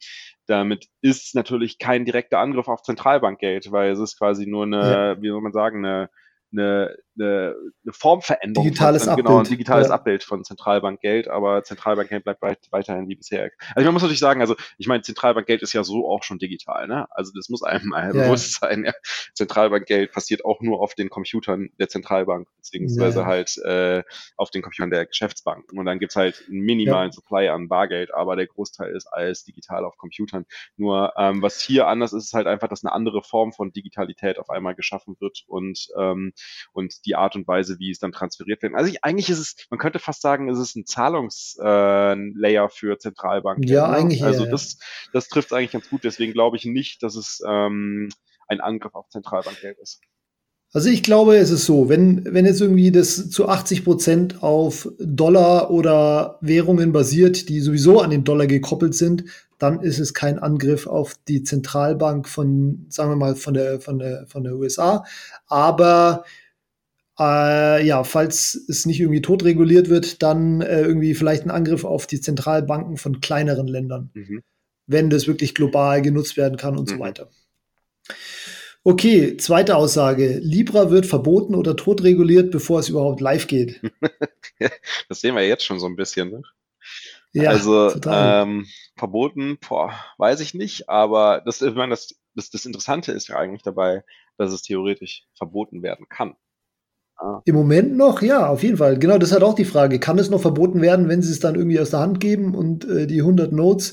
damit ist natürlich kein direkter Angriff auf Zentralbankgeld, weil es ist quasi nur eine, ja. wie soll man sagen, eine eine, eine, eine Formveränderung. Digitales von, Abbild. Genau, ein digitales ja. Abbild von Zentralbankgeld, aber Zentralbankgeld bleibt weit, weiterhin wie bisher. Also man muss natürlich sagen, also ich meine, Zentralbankgeld ist ja so auch schon digital, ne? Also das muss einem mal ja. bewusst sein. Ja. Zentralbankgeld passiert auch nur auf den Computern der Zentralbank, beziehungsweise halt äh, auf den Computern der Geschäftsbank. Und dann gibt's halt einen minimalen Supply an Bargeld, aber der Großteil ist alles digital auf Computern. Nur ähm, was hier anders ist, ist halt einfach, dass eine andere Form von Digitalität auf einmal geschaffen wird und ähm, und die Art und Weise, wie es dann transferiert wird. Also ich, eigentlich ist es, man könnte fast sagen, es ist ein Zahlungslayer äh, für Zentralbanken. Ja, ne? eigentlich. Also ja, das, das trifft eigentlich ganz gut. Deswegen glaube ich nicht, dass es ähm, ein Angriff auf Zentralbankgeld ist. Also ich glaube, es ist so, wenn, wenn jetzt irgendwie das zu 80 Prozent auf Dollar oder Währungen basiert, die sowieso an den Dollar gekoppelt sind, dann ist es kein Angriff auf die Zentralbank von, sagen wir mal, von der, von der, von der USA. Aber äh, ja, falls es nicht irgendwie totreguliert wird, dann äh, irgendwie vielleicht ein Angriff auf die Zentralbanken von kleineren Ländern, mhm. wenn das wirklich global genutzt werden kann und mhm. so weiter. Okay, zweite Aussage. Libra wird verboten oder totreguliert, bevor es überhaupt live geht. das sehen wir jetzt schon so ein bisschen. Ne? Ja, also ähm, verboten, boah, weiß ich nicht, aber das, ich meine, das, das, das Interessante ist ja eigentlich dabei, dass es theoretisch verboten werden kann. Ah. Im Moment noch, ja, auf jeden Fall. Genau, das halt auch die Frage. Kann es noch verboten werden, wenn sie es dann irgendwie aus der Hand geben und äh, die 100 Notes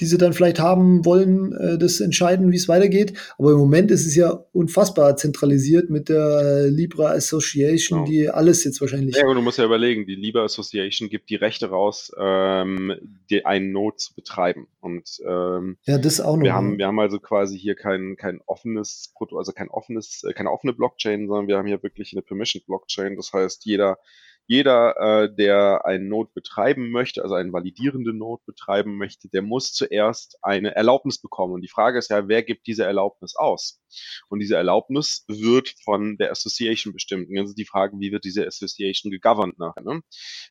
die sie dann vielleicht haben wollen, äh, das entscheiden, wie es weitergeht. Aber im Moment ist es ja unfassbar zentralisiert mit der Libra Association, genau. die alles jetzt wahrscheinlich. Ja, aber du musst ja überlegen, die Libra Association gibt die Rechte raus, ähm, die, einen Node zu betreiben. Und ähm, ja, das auch noch. Wir haben, wir haben also quasi hier kein, kein offenes also kein offenes, äh, keine offene Blockchain, sondern wir haben hier wirklich eine Permission Blockchain. Das heißt, jeder jeder, äh, der einen Node betreiben möchte, also einen validierenden Node betreiben möchte, der muss zuerst eine Erlaubnis bekommen. Und die Frage ist ja, wer gibt diese Erlaubnis aus? Und diese Erlaubnis wird von der Association bestimmt. Und jetzt ist die Frage, wie wird diese Association gegoverned nachher? Ne?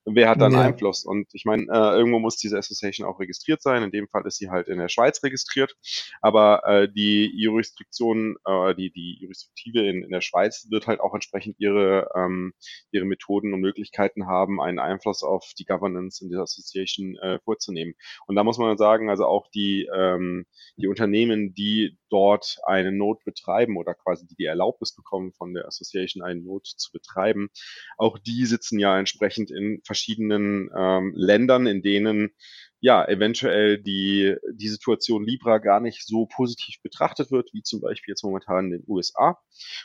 Und wer hat dann ja. Einfluss? Und ich meine, äh, irgendwo muss diese Association auch registriert sein. In dem Fall ist sie halt in der Schweiz registriert. Aber äh, die Jurisdiktion, äh, die, die Jurisdiktive in, in der Schweiz wird halt auch entsprechend ihre, ähm, ihre Methoden und Möglichkeiten Möglichkeiten haben, einen Einfluss auf die Governance in dieser Association äh, vorzunehmen. Und da muss man sagen, also auch die, ähm, die Unternehmen, die dort eine Node betreiben oder quasi die die Erlaubnis bekommen von der Association, einen Node zu betreiben, auch die sitzen ja entsprechend in verschiedenen ähm, Ländern, in denen ja, eventuell die, die Situation Libra gar nicht so positiv betrachtet wird, wie zum Beispiel jetzt momentan in den USA.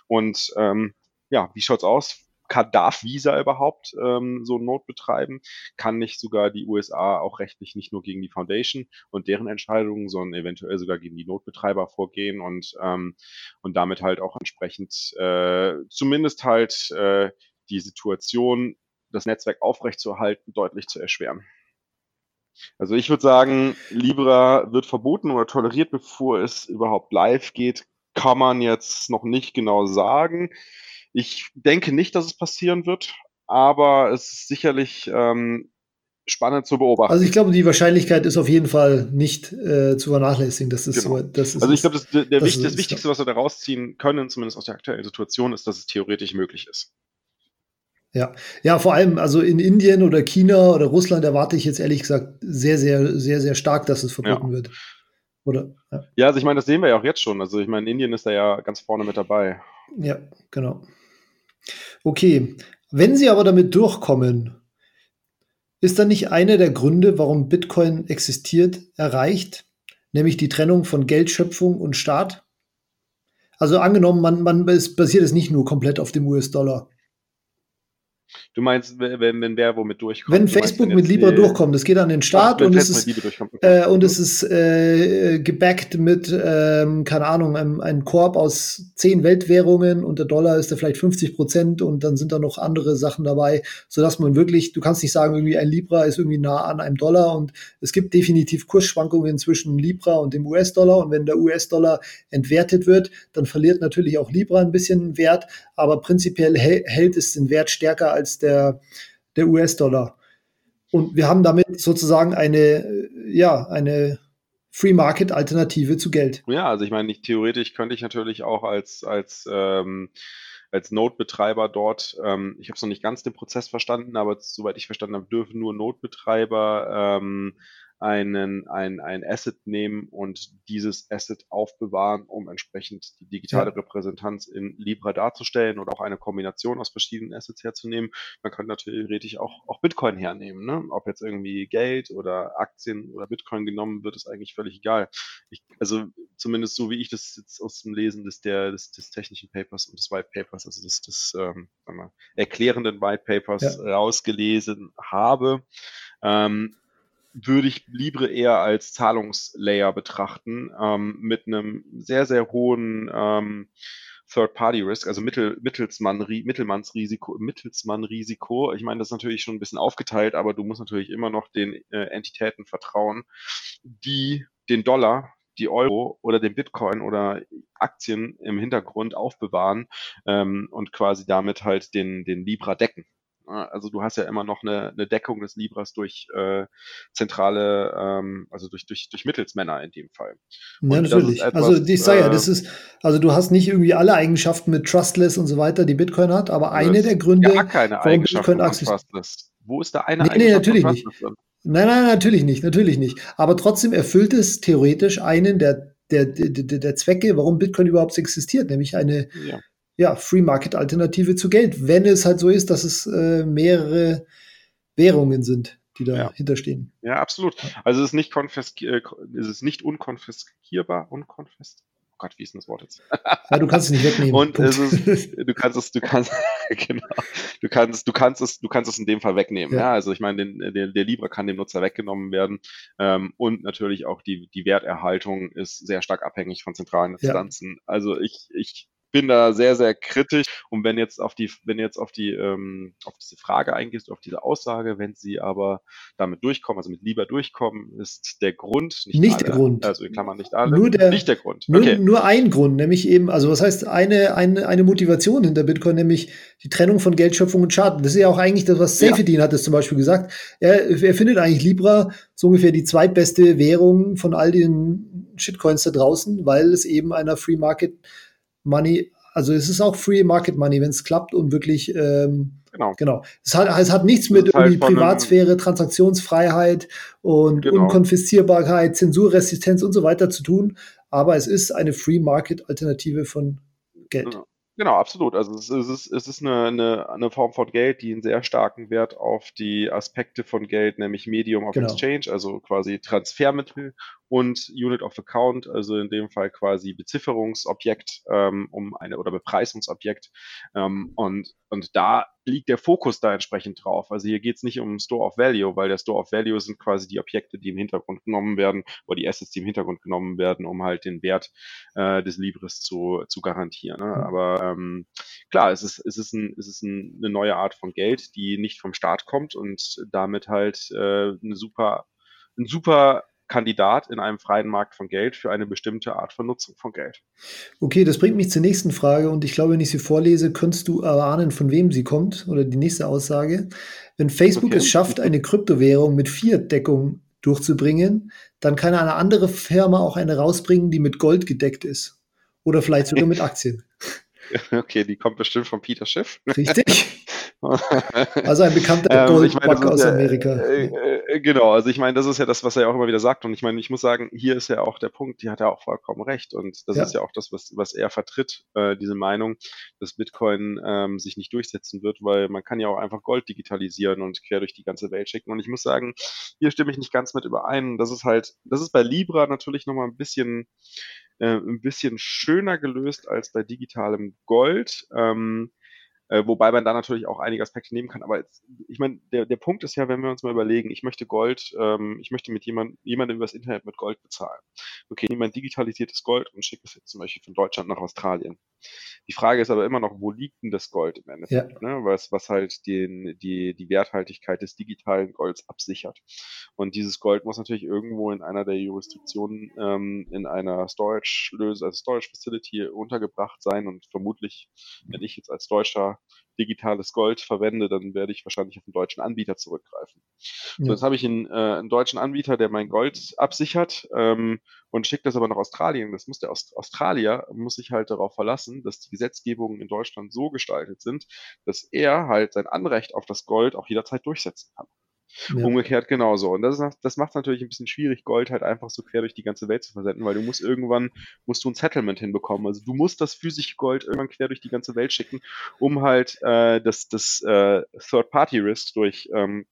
Und ähm, ja, wie schaut's aus? Kann, darf Visa überhaupt ähm, so Not betreiben? Kann nicht sogar die USA auch rechtlich nicht nur gegen die Foundation und deren Entscheidungen, sondern eventuell sogar gegen die Notbetreiber vorgehen und, ähm, und damit halt auch entsprechend äh, zumindest halt äh, die Situation, das Netzwerk aufrechtzuerhalten, deutlich zu erschweren. Also ich würde sagen, Libra wird verboten oder toleriert, bevor es überhaupt live geht, kann man jetzt noch nicht genau sagen. Ich denke nicht, dass es passieren wird, aber es ist sicherlich ähm, spannend zu beobachten. Also ich glaube, die Wahrscheinlichkeit ist auf jeden Fall nicht äh, zu vernachlässigen. Das ist genau. so, das ist also ich glaube, das, der, das, das, das Wichtigste, was wir da rausziehen können, zumindest aus der aktuellen Situation, ist, dass es theoretisch möglich ist. Ja, ja, vor allem, also in Indien oder China oder Russland erwarte ich jetzt ehrlich gesagt sehr, sehr, sehr, sehr stark, dass es verboten ja. wird. Oder? Ja. ja, also ich meine, das sehen wir ja auch jetzt schon. Also ich meine, Indien ist da ja ganz vorne mit dabei. Ja, genau. Okay, wenn Sie aber damit durchkommen, ist dann nicht einer der Gründe, warum Bitcoin existiert, erreicht, nämlich die Trennung von Geldschöpfung und Staat? Also angenommen, man, man basiert es nicht nur komplett auf dem US-Dollar. Du meinst, wenn, wenn wer womit durchkommt? Wenn Facebook mit Libra durchkommt, das geht an den Start und, es ist, äh, und es ist äh, gebackt mit, ähm, keine Ahnung, einem, einem Korb aus zehn Weltwährungen und der Dollar ist da vielleicht 50 Prozent und dann sind da noch andere Sachen dabei, sodass man wirklich, du kannst nicht sagen, irgendwie ein Libra ist irgendwie nah an einem Dollar und es gibt definitiv Kursschwankungen zwischen Libra und dem US-Dollar und wenn der US-Dollar entwertet wird, dann verliert natürlich auch Libra ein bisschen Wert, aber prinzipiell hält es den Wert stärker als der, der US-Dollar. Und wir haben damit sozusagen eine, ja, eine Free Market Alternative zu Geld. Ja, also ich meine, theoretisch könnte ich natürlich auch als, als, ähm, als Node-Betreiber dort, ähm, ich habe es noch nicht ganz den Prozess verstanden, aber soweit ich verstanden habe, dürfen nur Node-Betreiber ähm, einen, ein, ein Asset nehmen und dieses Asset aufbewahren, um entsprechend die digitale ja. Repräsentanz in Libra darzustellen oder auch eine Kombination aus verschiedenen Assets herzunehmen. Man kann natürlich theoretisch auch, auch Bitcoin hernehmen. Ne? Ob jetzt irgendwie Geld oder Aktien oder Bitcoin genommen wird, ist eigentlich völlig egal. Ich, also zumindest so wie ich das jetzt aus dem Lesen des, der, des, des technischen Papers und des White Papers, also des, des ähm, mal, erklärenden White Papers ja. rausgelesen habe, ähm, würde ich Libre eher als Zahlungslayer betrachten, ähm, mit einem sehr, sehr hohen ähm, Third-Party-Risk, also Mittel, Mittelsmann, Mittelmannsrisiko, Mittelsmann-Risiko. Ich meine, das ist natürlich schon ein bisschen aufgeteilt, aber du musst natürlich immer noch den äh, Entitäten vertrauen, die den Dollar, die Euro oder den Bitcoin oder Aktien im Hintergrund aufbewahren ähm, und quasi damit halt den, den Libra decken. Also du hast ja immer noch eine, eine Deckung des Libras durch äh, zentrale, ähm, also durch, durch, durch Mittelsmänner in dem Fall. Und ja, natürlich. Etwas, also ich sage ja, das ist, also du hast nicht irgendwie alle Eigenschaften mit Trustless und so weiter, die Bitcoin hat, aber eine der Gründe, ja keine warum Bitcoin Trustless. Wo ist da eine nee, Nee, natürlich nicht. Nein, nein, natürlich nicht, natürlich nicht. Aber trotzdem erfüllt es theoretisch einen der, der, der, der Zwecke, warum Bitcoin überhaupt existiert, nämlich eine ja ja, Free Market Alternative zu Geld, wenn es halt so ist, dass es äh, mehrere Währungen sind, die dahinter ja. stehen. Ja, absolut. Also es ist nicht, konfisk äh, es ist nicht unkonfiskierbar, unkonfis Gott, wie ist denn das Wort jetzt? Ja, du kannst es nicht wegnehmen. Und es ist, du kannst es, du kannst, genau, du kannst, du kannst es, du kannst es in dem Fall wegnehmen. Ja, ja also ich meine, den, der, der Libra kann dem Nutzer weggenommen werden. Ähm, und natürlich auch die, die Werterhaltung ist sehr stark abhängig von zentralen Instanzen. Also ich, ich bin da sehr, sehr kritisch. Und wenn jetzt auf die, wenn jetzt auf die, ähm, auf diese Frage eingehst, auf diese Aussage, wenn sie aber damit durchkommen, also mit lieber durchkommen, ist der Grund nicht, nicht alle, der Grund. Also in Klammern nicht alle. Nur der, nicht der Grund. Nur, okay. nur ein Grund, nämlich eben, also was heißt eine, eine, eine Motivation hinter Bitcoin, nämlich die Trennung von Geldschöpfung und Schaden. Das ist ja auch eigentlich das, was Safety ja. hat es zum Beispiel gesagt. Er, er findet eigentlich Libra so ungefähr die zweitbeste Währung von all den Shitcoins da draußen, weil es eben einer Free Market Money, also es ist auch Free Market Money, wenn es klappt und wirklich ähm, Genau. genau. Es, hat, es hat nichts mit halt Privatsphäre, Transaktionsfreiheit und genau. Unkonfiszierbarkeit, Zensurresistenz und so weiter zu tun, aber es ist eine Free Market Alternative von Geld. Genau. Genau, absolut. Also es ist, es ist eine, eine, eine Form von Geld, die einen sehr starken Wert auf die Aspekte von Geld, nämlich Medium of genau. Exchange, also quasi Transfermittel und Unit of Account, also in dem Fall quasi Bezifferungsobjekt ähm, um eine oder Bepreisungsobjekt. Ähm, und, und da liegt der Fokus da entsprechend drauf. Also hier geht es nicht um Store of Value, weil der Store of Value sind quasi die Objekte, die im Hintergrund genommen werden, oder die Assets, die im Hintergrund genommen werden, um halt den Wert äh, des Libris zu, zu garantieren. Ne? Mhm. Aber ähm, klar, es ist, es ist, ein, es ist ein, eine neue Art von Geld, die nicht vom Staat kommt und damit halt äh, eine super, ein super Kandidat in einem freien Markt von Geld für eine bestimmte Art von Nutzung von Geld. Okay, das bringt mich zur nächsten Frage und ich glaube, wenn ich sie vorlese, könntest du erahnen, von wem sie kommt oder die nächste Aussage. Wenn Facebook okay. es schafft, eine Kryptowährung mit Fiat-Deckung durchzubringen, dann kann eine andere Firma auch eine rausbringen, die mit Gold gedeckt ist. Oder vielleicht sogar mit Aktien. Okay, die kommt bestimmt von Peter Schiff. Richtig. Also ein bekannter ähm, Goldbug aus ja, Amerika. Äh, äh, genau, also ich meine, das ist ja das, was er ja auch immer wieder sagt. Und ich meine, ich muss sagen, hier ist ja auch der Punkt, die hat er auch vollkommen recht. Und das ja. ist ja auch das, was, was er vertritt, äh, diese Meinung, dass Bitcoin ähm, sich nicht durchsetzen wird, weil man kann ja auch einfach Gold digitalisieren und quer durch die ganze Welt schicken. Und ich muss sagen, hier stimme ich nicht ganz mit überein. Das ist halt, das ist bei Libra natürlich nochmal ein bisschen äh, ein bisschen schöner gelöst als bei digitalem Gold. Ähm, äh, wobei man da natürlich auch einige Aspekte nehmen kann. Aber jetzt, ich meine, der, der Punkt ist ja, wenn wir uns mal überlegen, ich möchte Gold, ähm, ich möchte mit jemand, jemandem übers Internet mit Gold bezahlen. Okay, jemand digitalisiertes Gold und schicke es jetzt zum Beispiel von Deutschland nach Australien. Die Frage ist aber immer noch, wo liegt denn das Gold im Endeffekt? Ja. Ne? Was, was halt den, die, die Werthaltigkeit des digitalen Golds absichert. Und dieses Gold muss natürlich irgendwo in einer der Jurisdiktionen ähm, in einer Storage-Lösung, also Storage Facility untergebracht sein und vermutlich, wenn ich jetzt als Deutscher digitales Gold verwende, dann werde ich wahrscheinlich auf einen deutschen Anbieter zurückgreifen. Ja. So, jetzt habe ich einen, äh, einen deutschen Anbieter, der mein Gold absichert ähm, und schickt das aber nach Australien. Das muss der Aust Australier, muss sich halt darauf verlassen, dass die Gesetzgebungen in Deutschland so gestaltet sind, dass er halt sein Anrecht auf das Gold auch jederzeit durchsetzen kann. Ja. Umgekehrt genauso. Und das, das macht es natürlich ein bisschen schwierig, Gold halt einfach so quer durch die ganze Welt zu versenden, weil du musst irgendwann, musst du ein Settlement hinbekommen. Also du musst das physische Gold irgendwann quer durch die ganze Welt schicken, um halt äh, das, das äh, Third-Party-Risk durch ähm,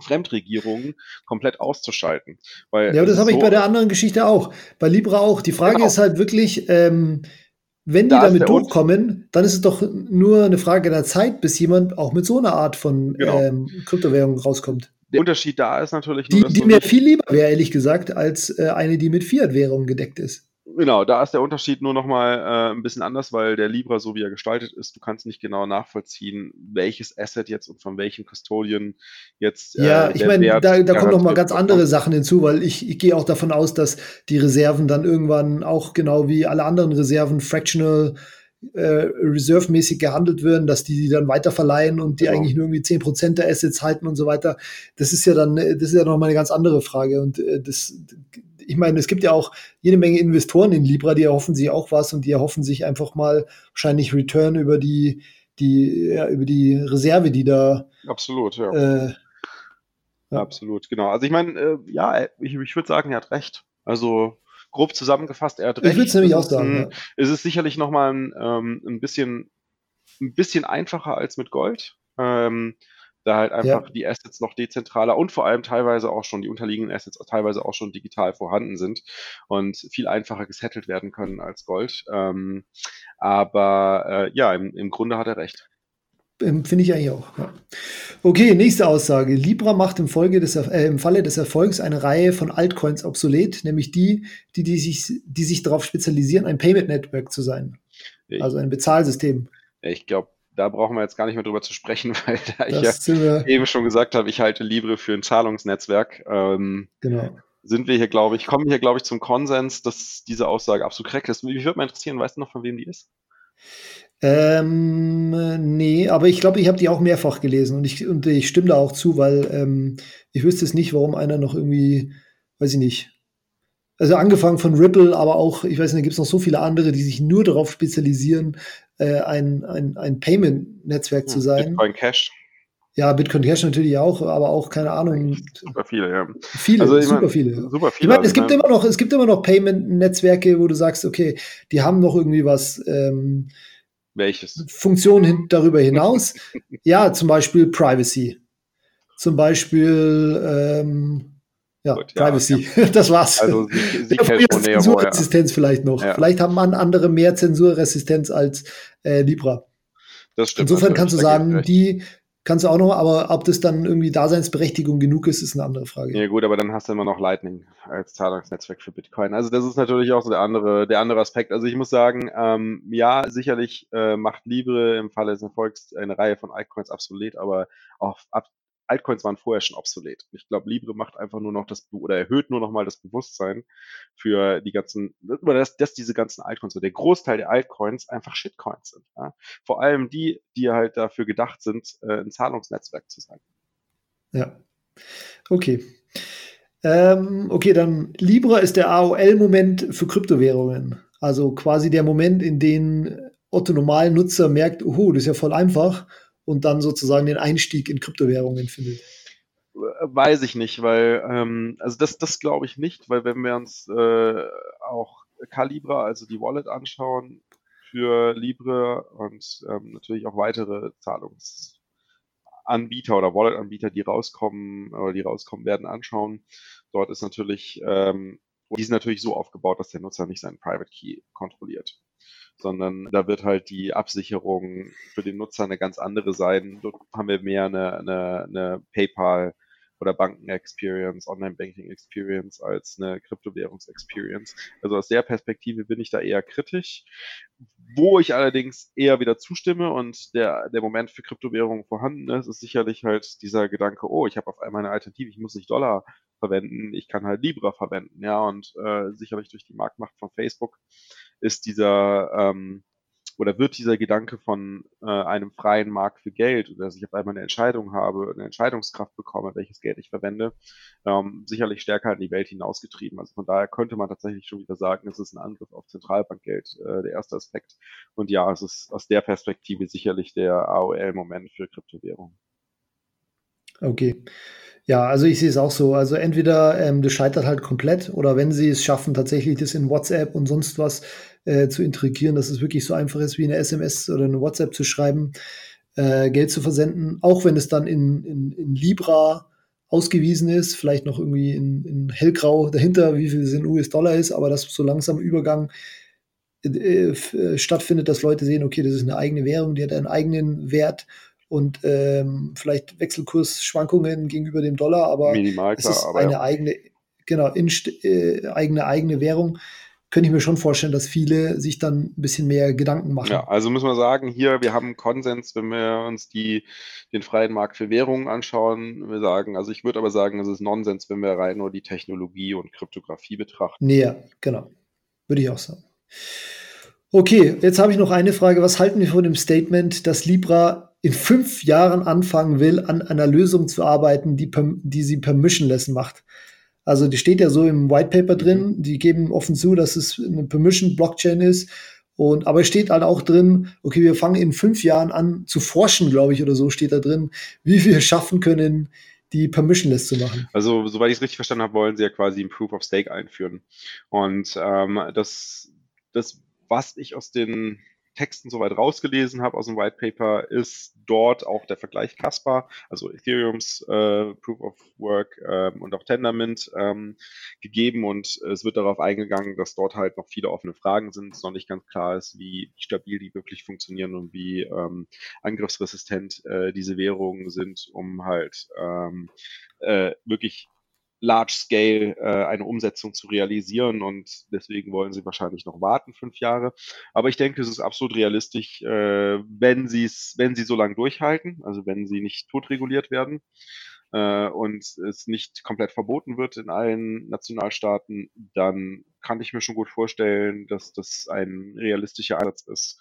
Fremdregierungen komplett auszuschalten. Weil ja, das habe so ich bei der anderen Geschichte auch. Bei Libra auch. Die Frage genau. ist halt wirklich, ähm, wenn die da damit durchkommen, dann ist es doch nur eine Frage der Zeit, bis jemand auch mit so einer Art von genau. ähm, Kryptowährung rauskommt. Der Unterschied da ist natürlich nur, die, die mir viel lieber wäre, ehrlich gesagt, als äh, eine, die mit Fiat-Währung gedeckt ist. Genau, da ist der Unterschied nur nochmal äh, ein bisschen anders, weil der Libra, so wie er gestaltet ist, du kannst nicht genau nachvollziehen, welches Asset jetzt und von welchem Custodian jetzt. Äh, ja, ich meine, da, da kommen nochmal ganz andere Sachen hinzu, weil ich, ich gehe auch davon aus, dass die Reserven dann irgendwann auch genau wie alle anderen Reserven fractional äh, reserve-mäßig gehandelt werden, dass die die dann weiterverleihen und die genau. eigentlich nur irgendwie 10% der Assets halten und so weiter. Das ist ja dann, das ist ja nochmal eine ganz andere Frage. Und äh, das ich meine, es gibt ja auch jede Menge Investoren in Libra, die erhoffen sich auch was und die erhoffen sich einfach mal wahrscheinlich Return über die, die, ja, über die Reserve, die da. Absolut, ja. Äh, ja. Absolut, genau. Also ich meine, äh, ja, ich, ich würde sagen, er hat recht. Also grob zusammengefasst, er hat recht. Ich würde es nämlich auch sagen. Ein, ja. Es ist sicherlich nochmal ein, ähm, ein bisschen ein bisschen einfacher als mit Gold. Ähm, da halt einfach ja. die Assets noch dezentraler und vor allem teilweise auch schon die unterliegenden Assets teilweise auch schon digital vorhanden sind und viel einfacher gesettelt werden können als Gold. Ähm, aber äh, ja, im, im Grunde hat er recht. Ähm, finde ich eigentlich auch. Ja. Okay, nächste Aussage. Libra macht im, Folge des, äh, im Falle des Erfolgs eine Reihe von Altcoins obsolet, nämlich die, die, die, sich, die sich darauf spezialisieren, ein Payment Network zu sein. Ich, also ein Bezahlsystem. Ich glaube, da brauchen wir jetzt gar nicht mehr drüber zu sprechen, weil da das ich ja eben schon gesagt habe, ich halte Libre für ein Zahlungsnetzwerk. Ähm, genau. Sind wir hier, glaube ich, kommen hier, glaube ich, zum Konsens, dass diese Aussage absolut korrekt ist. Mich würde mal interessieren, weißt du noch, von wem die ist? Ähm, nee, aber ich glaube, ich habe die auch mehrfach gelesen und ich, und ich stimme da auch zu, weil ähm, ich wüsste es nicht, warum einer noch irgendwie, weiß ich nicht. Also angefangen von Ripple, aber auch, ich weiß nicht, da gibt es noch so viele andere, die sich nur darauf spezialisieren, äh, ein, ein, ein Payment-Netzwerk hm, zu sein. Bitcoin Cash. Ja, Bitcoin Cash natürlich auch, aber auch, keine Ahnung. Super viele, ja. Viele, also, super mein, viele. Super viele. Ich meine, es gibt immer noch, es gibt immer noch Payment-Netzwerke, wo du sagst, okay, die haben noch irgendwie was, ähm, welches? Funktionen darüber hinaus. ja, zum Beispiel Privacy. Zum Beispiel ähm, ja, Gut, Privacy. Ja, ja. Das war's. Also sie, Zensurresistenz ja. vielleicht noch. Vielleicht haben man andere mehr Zensurresistenz als äh, Libra. Das stimmt. Insofern kannst du sagen, die kannst du auch noch, aber ob das dann irgendwie Daseinsberechtigung genug ist, ist eine andere Frage. Ja gut, aber dann hast du immer noch Lightning als Zahlungsnetzwerk für Bitcoin. Also das ist natürlich auch so der andere, der andere Aspekt. Also ich muss sagen, ähm, ja, sicherlich äh, macht Libre im Falle des Erfolgs eine Reihe von Altcoins obsolet, aber auch ab, Altcoins waren vorher schon obsolet. Ich glaube, Libre macht einfach nur noch das oder erhöht nur noch mal das Bewusstsein für die ganzen, oder dass, dass diese ganzen Altcoins oder der Großteil der Altcoins einfach Shitcoins sind. Ja? Vor allem die, die halt dafür gedacht sind, äh, ein Zahlungsnetzwerk zu sein. Ja. Okay. Ähm, okay, dann Libra ist der AOL-Moment für Kryptowährungen. Also quasi der Moment, in dem Otto normalen Nutzer merkt, oh, das ist ja voll einfach und dann sozusagen den Einstieg in Kryptowährungen findet? Weiß ich nicht, weil, ähm, also das, das glaube ich nicht, weil wenn wir uns äh, auch Calibra, also die Wallet anschauen für Libre und ähm, natürlich auch weitere Zahlungsanbieter oder Wallet-Anbieter, die rauskommen oder die rauskommen werden, anschauen, dort ist natürlich, ähm, die sind natürlich so aufgebaut, dass der Nutzer nicht seinen Private Key kontrolliert sondern da wird halt die Absicherung für den Nutzer eine ganz andere sein. Dort haben wir mehr eine, eine, eine PayPal oder Banken-Experience, Online-Banking-Experience als eine Kryptowährungs-Experience. Also aus der Perspektive bin ich da eher kritisch. Wo ich allerdings eher wieder zustimme und der, der Moment für Kryptowährungen vorhanden ist, ist sicherlich halt dieser Gedanke, oh, ich habe auf einmal eine Alternative, ich muss nicht Dollar verwenden, ich kann halt Libra verwenden, ja, und äh, sicherlich durch die Marktmacht von Facebook ist dieser ähm, oder wird dieser Gedanke von äh, einem freien Markt für Geld dass ich auf einmal eine Entscheidung habe, eine Entscheidungskraft bekomme, welches Geld ich verwende, ähm, sicherlich stärker in die Welt hinausgetrieben. Also von daher könnte man tatsächlich schon wieder sagen, es ist ein Angriff auf Zentralbankgeld, äh, der erste Aspekt. Und ja, es ist aus der Perspektive sicherlich der AOL-Moment für Kryptowährungen. Okay. Ja, also ich sehe es auch so. Also entweder ähm, das scheitert halt komplett oder wenn sie es schaffen, tatsächlich das in WhatsApp und sonst was äh, zu integrieren, dass es wirklich so einfach ist, wie eine SMS oder eine WhatsApp zu schreiben, äh, Geld zu versenden, auch wenn es dann in, in, in Libra ausgewiesen ist, vielleicht noch irgendwie in, in hellgrau dahinter, wie viel es in US-Dollar ist, aber dass so langsam Übergang äh, äh, stattfindet, dass Leute sehen, okay, das ist eine eigene Währung, die hat einen eigenen Wert und ähm, vielleicht Wechselkursschwankungen gegenüber dem Dollar, aber Minimal, es ist eine ja. eigene, genau, in, äh, eigene, eigene Währung. Könnte ich mir schon vorstellen, dass viele sich dann ein bisschen mehr Gedanken machen. Ja, also muss man sagen, hier, wir haben Konsens, wenn wir uns die, den freien Markt für Währungen anschauen. Wir sagen, also ich würde aber sagen, es ist Nonsens, wenn wir rein nur die Technologie und Kryptographie betrachten. Näher, genau. Würde ich auch sagen. Okay, jetzt habe ich noch eine Frage. Was halten wir von dem Statement, dass Libra in fünf Jahren anfangen will, an einer Lösung zu arbeiten, die, die sie permissionless macht. Also die steht ja so im White Paper drin, mhm. die geben offen zu, dass es eine Permission-Blockchain ist. Und aber es steht halt auch drin, okay, wir fangen in fünf Jahren an zu forschen, glaube ich, oder so steht da drin, wie wir schaffen können, die permissionless zu machen. Also, soweit ich es richtig verstanden habe, wollen sie ja quasi ein Proof of Stake einführen. Und ähm, das, das, was ich aus den Texten soweit rausgelesen habe aus dem White Paper, ist dort auch der Vergleich Caspar, also Ethereums äh, Proof of Work ähm, und auch Tendermint ähm, gegeben. Und es wird darauf eingegangen, dass dort halt noch viele offene Fragen sind, es noch nicht ganz klar ist, wie stabil die wirklich funktionieren und wie ähm, angriffsresistent äh, diese Währungen sind, um halt ähm, äh, wirklich large scale äh, eine Umsetzung zu realisieren und deswegen wollen sie wahrscheinlich noch warten, fünf Jahre. Aber ich denke, es ist absolut realistisch, äh, wenn sie es, wenn sie so lange durchhalten, also wenn sie nicht totreguliert werden äh, und es nicht komplett verboten wird in allen Nationalstaaten, dann kann ich mir schon gut vorstellen, dass das ein realistischer Ansatz ist.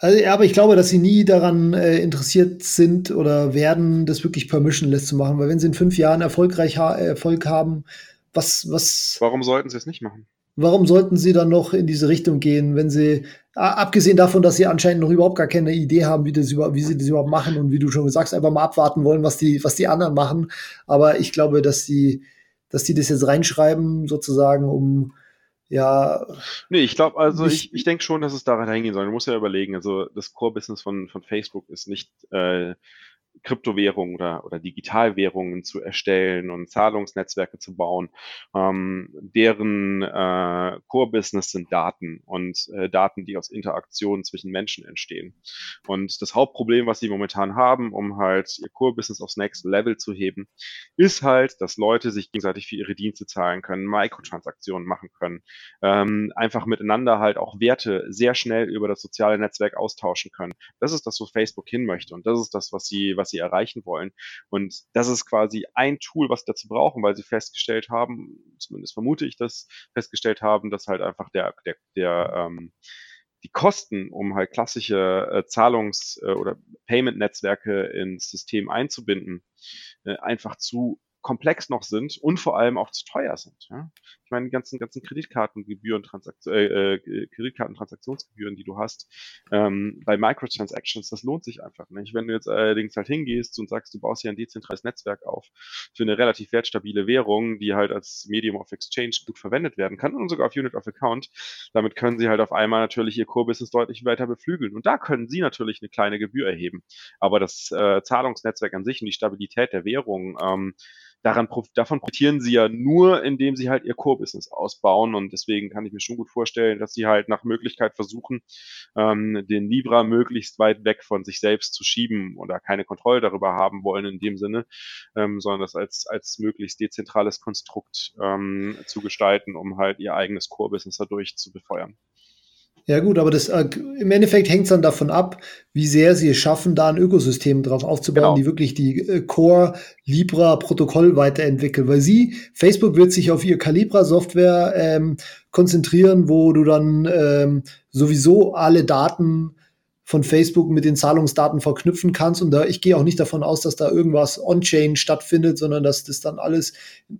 Also, ja, aber ich glaube, dass sie nie daran äh, interessiert sind oder werden, das wirklich permissionless zu machen, weil wenn sie in fünf Jahren erfolgreich ha Erfolg haben, was, was. Warum sollten sie es nicht machen? Warum sollten sie dann noch in diese Richtung gehen, wenn sie, abgesehen davon, dass sie anscheinend noch überhaupt gar keine Idee haben, wie, das über, wie sie das überhaupt machen und wie du schon gesagt hast, einfach mal abwarten wollen, was die, was die anderen machen. Aber ich glaube, dass sie, dass die das jetzt reinschreiben, sozusagen, um ja. Nee, ich glaube, also ich, ich denke schon, dass es daran hingehen soll. Du musst ja überlegen, also das Core-Business von, von Facebook ist nicht äh, Kryptowährungen oder, oder Digitalwährungen zu erstellen und Zahlungsnetzwerke zu bauen. Ähm, deren äh, Core-Business sind Daten und äh, Daten, die aus Interaktionen zwischen Menschen entstehen. Und das Hauptproblem, was sie momentan haben, um halt ihr Core-Business aufs nächste Level zu heben, ist halt, dass Leute sich gegenseitig für ihre Dienste zahlen können, Mikrotransaktionen machen können, ähm, einfach miteinander halt auch Werte sehr schnell über das soziale Netzwerk austauschen können. Das ist das, wo Facebook hin möchte und das ist das, was sie, was sie erreichen wollen. Und das ist quasi ein Tool, was sie dazu brauchen, weil sie festgestellt haben, zumindest vermute ich das, festgestellt haben, dass halt einfach der, der, der ähm, die Kosten, um halt klassische äh, Zahlungs- äh, oder Payment-Netzwerke ins System einzubinden, äh, einfach zu komplex noch sind und vor allem auch zu teuer sind. Ja? Ich meine, die ganzen, ganzen Kreditkartengebühren, Transaktion, äh, äh, Kreditkartentransaktionsgebühren, die du hast, ähm, bei Microtransactions, das lohnt sich einfach nicht. Wenn du jetzt allerdings halt hingehst und sagst, du baust hier ein dezentrales Netzwerk auf für eine relativ wertstabile Währung, die halt als Medium of Exchange gut verwendet werden kann und sogar auf Unit of Account, damit können sie halt auf einmal natürlich ihr Core-Business deutlich weiter beflügeln. Und da können sie natürlich eine kleine Gebühr erheben. Aber das äh, Zahlungsnetzwerk an sich und die Stabilität der Währung, ähm, daran, davon profitieren sie ja nur, indem sie halt ihr Core-Business ausbauen. Und deswegen kann ich mir schon gut vorstellen, dass sie halt nach Möglichkeit versuchen, ähm, den Libra möglichst weit weg von sich selbst zu schieben oder keine Kontrolle darüber haben wollen in dem Sinne, ähm, sondern das als, als möglichst dezentrales Konstrukt ähm, zu gestalten, um halt ihr eigenes Core-Business dadurch zu befeuern. Ja gut, aber das, äh, im Endeffekt hängt es dann davon ab, wie sehr sie es schaffen, da ein Ökosystem drauf aufzubauen, genau. die wirklich die äh, Core Libra Protokoll weiterentwickeln. Weil sie, Facebook wird sich auf ihr Calibra Software ähm, konzentrieren, wo du dann ähm, sowieso alle Daten von Facebook mit den Zahlungsdaten verknüpfen kannst. Und da, ich gehe auch nicht davon aus, dass da irgendwas on-chain stattfindet, sondern dass das dann alles,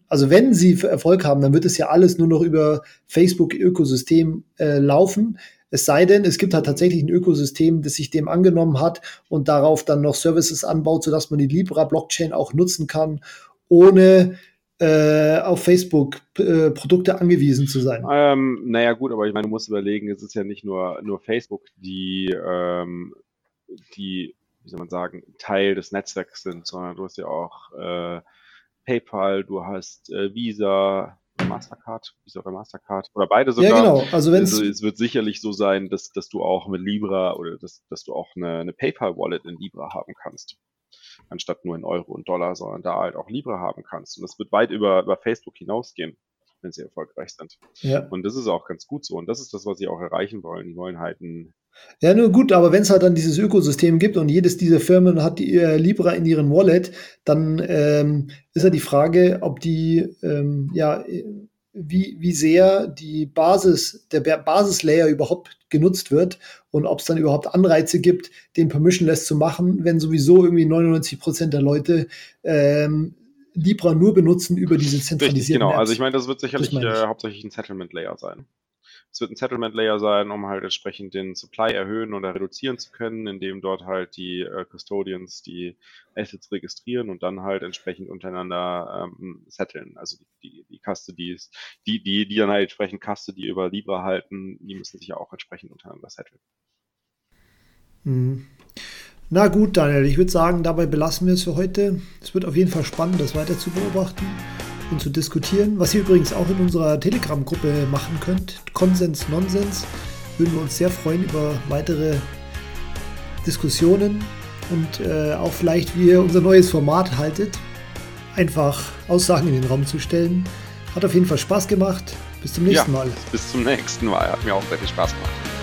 also wenn sie Erfolg haben, dann wird es ja alles nur noch über Facebook-Ökosystem äh, laufen. Es sei denn, es gibt halt tatsächlich ein Ökosystem, das sich dem angenommen hat und darauf dann noch Services anbaut, sodass man die Libra-Blockchain auch nutzen kann, ohne äh, auf Facebook äh, Produkte angewiesen zu sein. Ähm, naja, gut, aber ich meine, du musst überlegen, es ist ja nicht nur, nur Facebook, die, ähm, die, wie soll man sagen, Teil des Netzwerks sind, sondern du hast ja auch äh, PayPal, du hast äh, Visa, Mastercard, Visa oder Mastercard oder beide sogar. Ja, genau. Also, wenn also, es wird sicherlich so sein, dass, dass du auch mit Libra oder dass, dass du auch eine, eine PayPal-Wallet in Libra haben kannst. Anstatt nur in Euro und Dollar, sondern da halt auch Libra haben kannst. Und das wird weit über, über Facebook hinausgehen, wenn sie erfolgreich sind. Ja. Und das ist auch ganz gut so. Und das ist das, was sie auch erreichen wollen. Die wollen halt ein ja, nur gut, aber wenn es halt dann dieses Ökosystem gibt und jedes dieser Firmen hat die, äh, Libra in ihren Wallet, dann ähm, ist ja die Frage, ob die, ähm, ja, wie, wie sehr die Basis, der Basislayer überhaupt genutzt wird und ob es dann überhaupt Anreize gibt, den permissionless zu machen, wenn sowieso irgendwie 99 Prozent der Leute ähm, Libra nur benutzen über diese zentralisierten Richtig, genau. Apps. Also ich meine, das wird sicherlich äh, hauptsächlich ein Settlement Layer sein. Es wird ein Settlement Layer sein, um halt entsprechend den Supply erhöhen oder reduzieren zu können, indem dort halt die äh, Custodians die Assets registrieren und dann halt entsprechend untereinander ähm, setteln. Also die, die Custodies, die, die, die dann halt entsprechend Custody über Libra halten, die müssen sich ja auch entsprechend untereinander setteln. Mhm. Na gut, Daniel, ich würde sagen, dabei belassen wir es für heute. Es wird auf jeden Fall spannend, das weiter zu beobachten und zu diskutieren. Was ihr übrigens auch in unserer Telegram-Gruppe machen könnt, Konsens Nonsens, würden wir uns sehr freuen über weitere Diskussionen und äh, auch vielleicht, wie ihr unser neues Format haltet. Einfach Aussagen in den Raum zu stellen. Hat auf jeden Fall Spaß gemacht. Bis zum nächsten ja, Mal. Bis zum nächsten Mal. Hat mir auch sehr viel Spaß gemacht.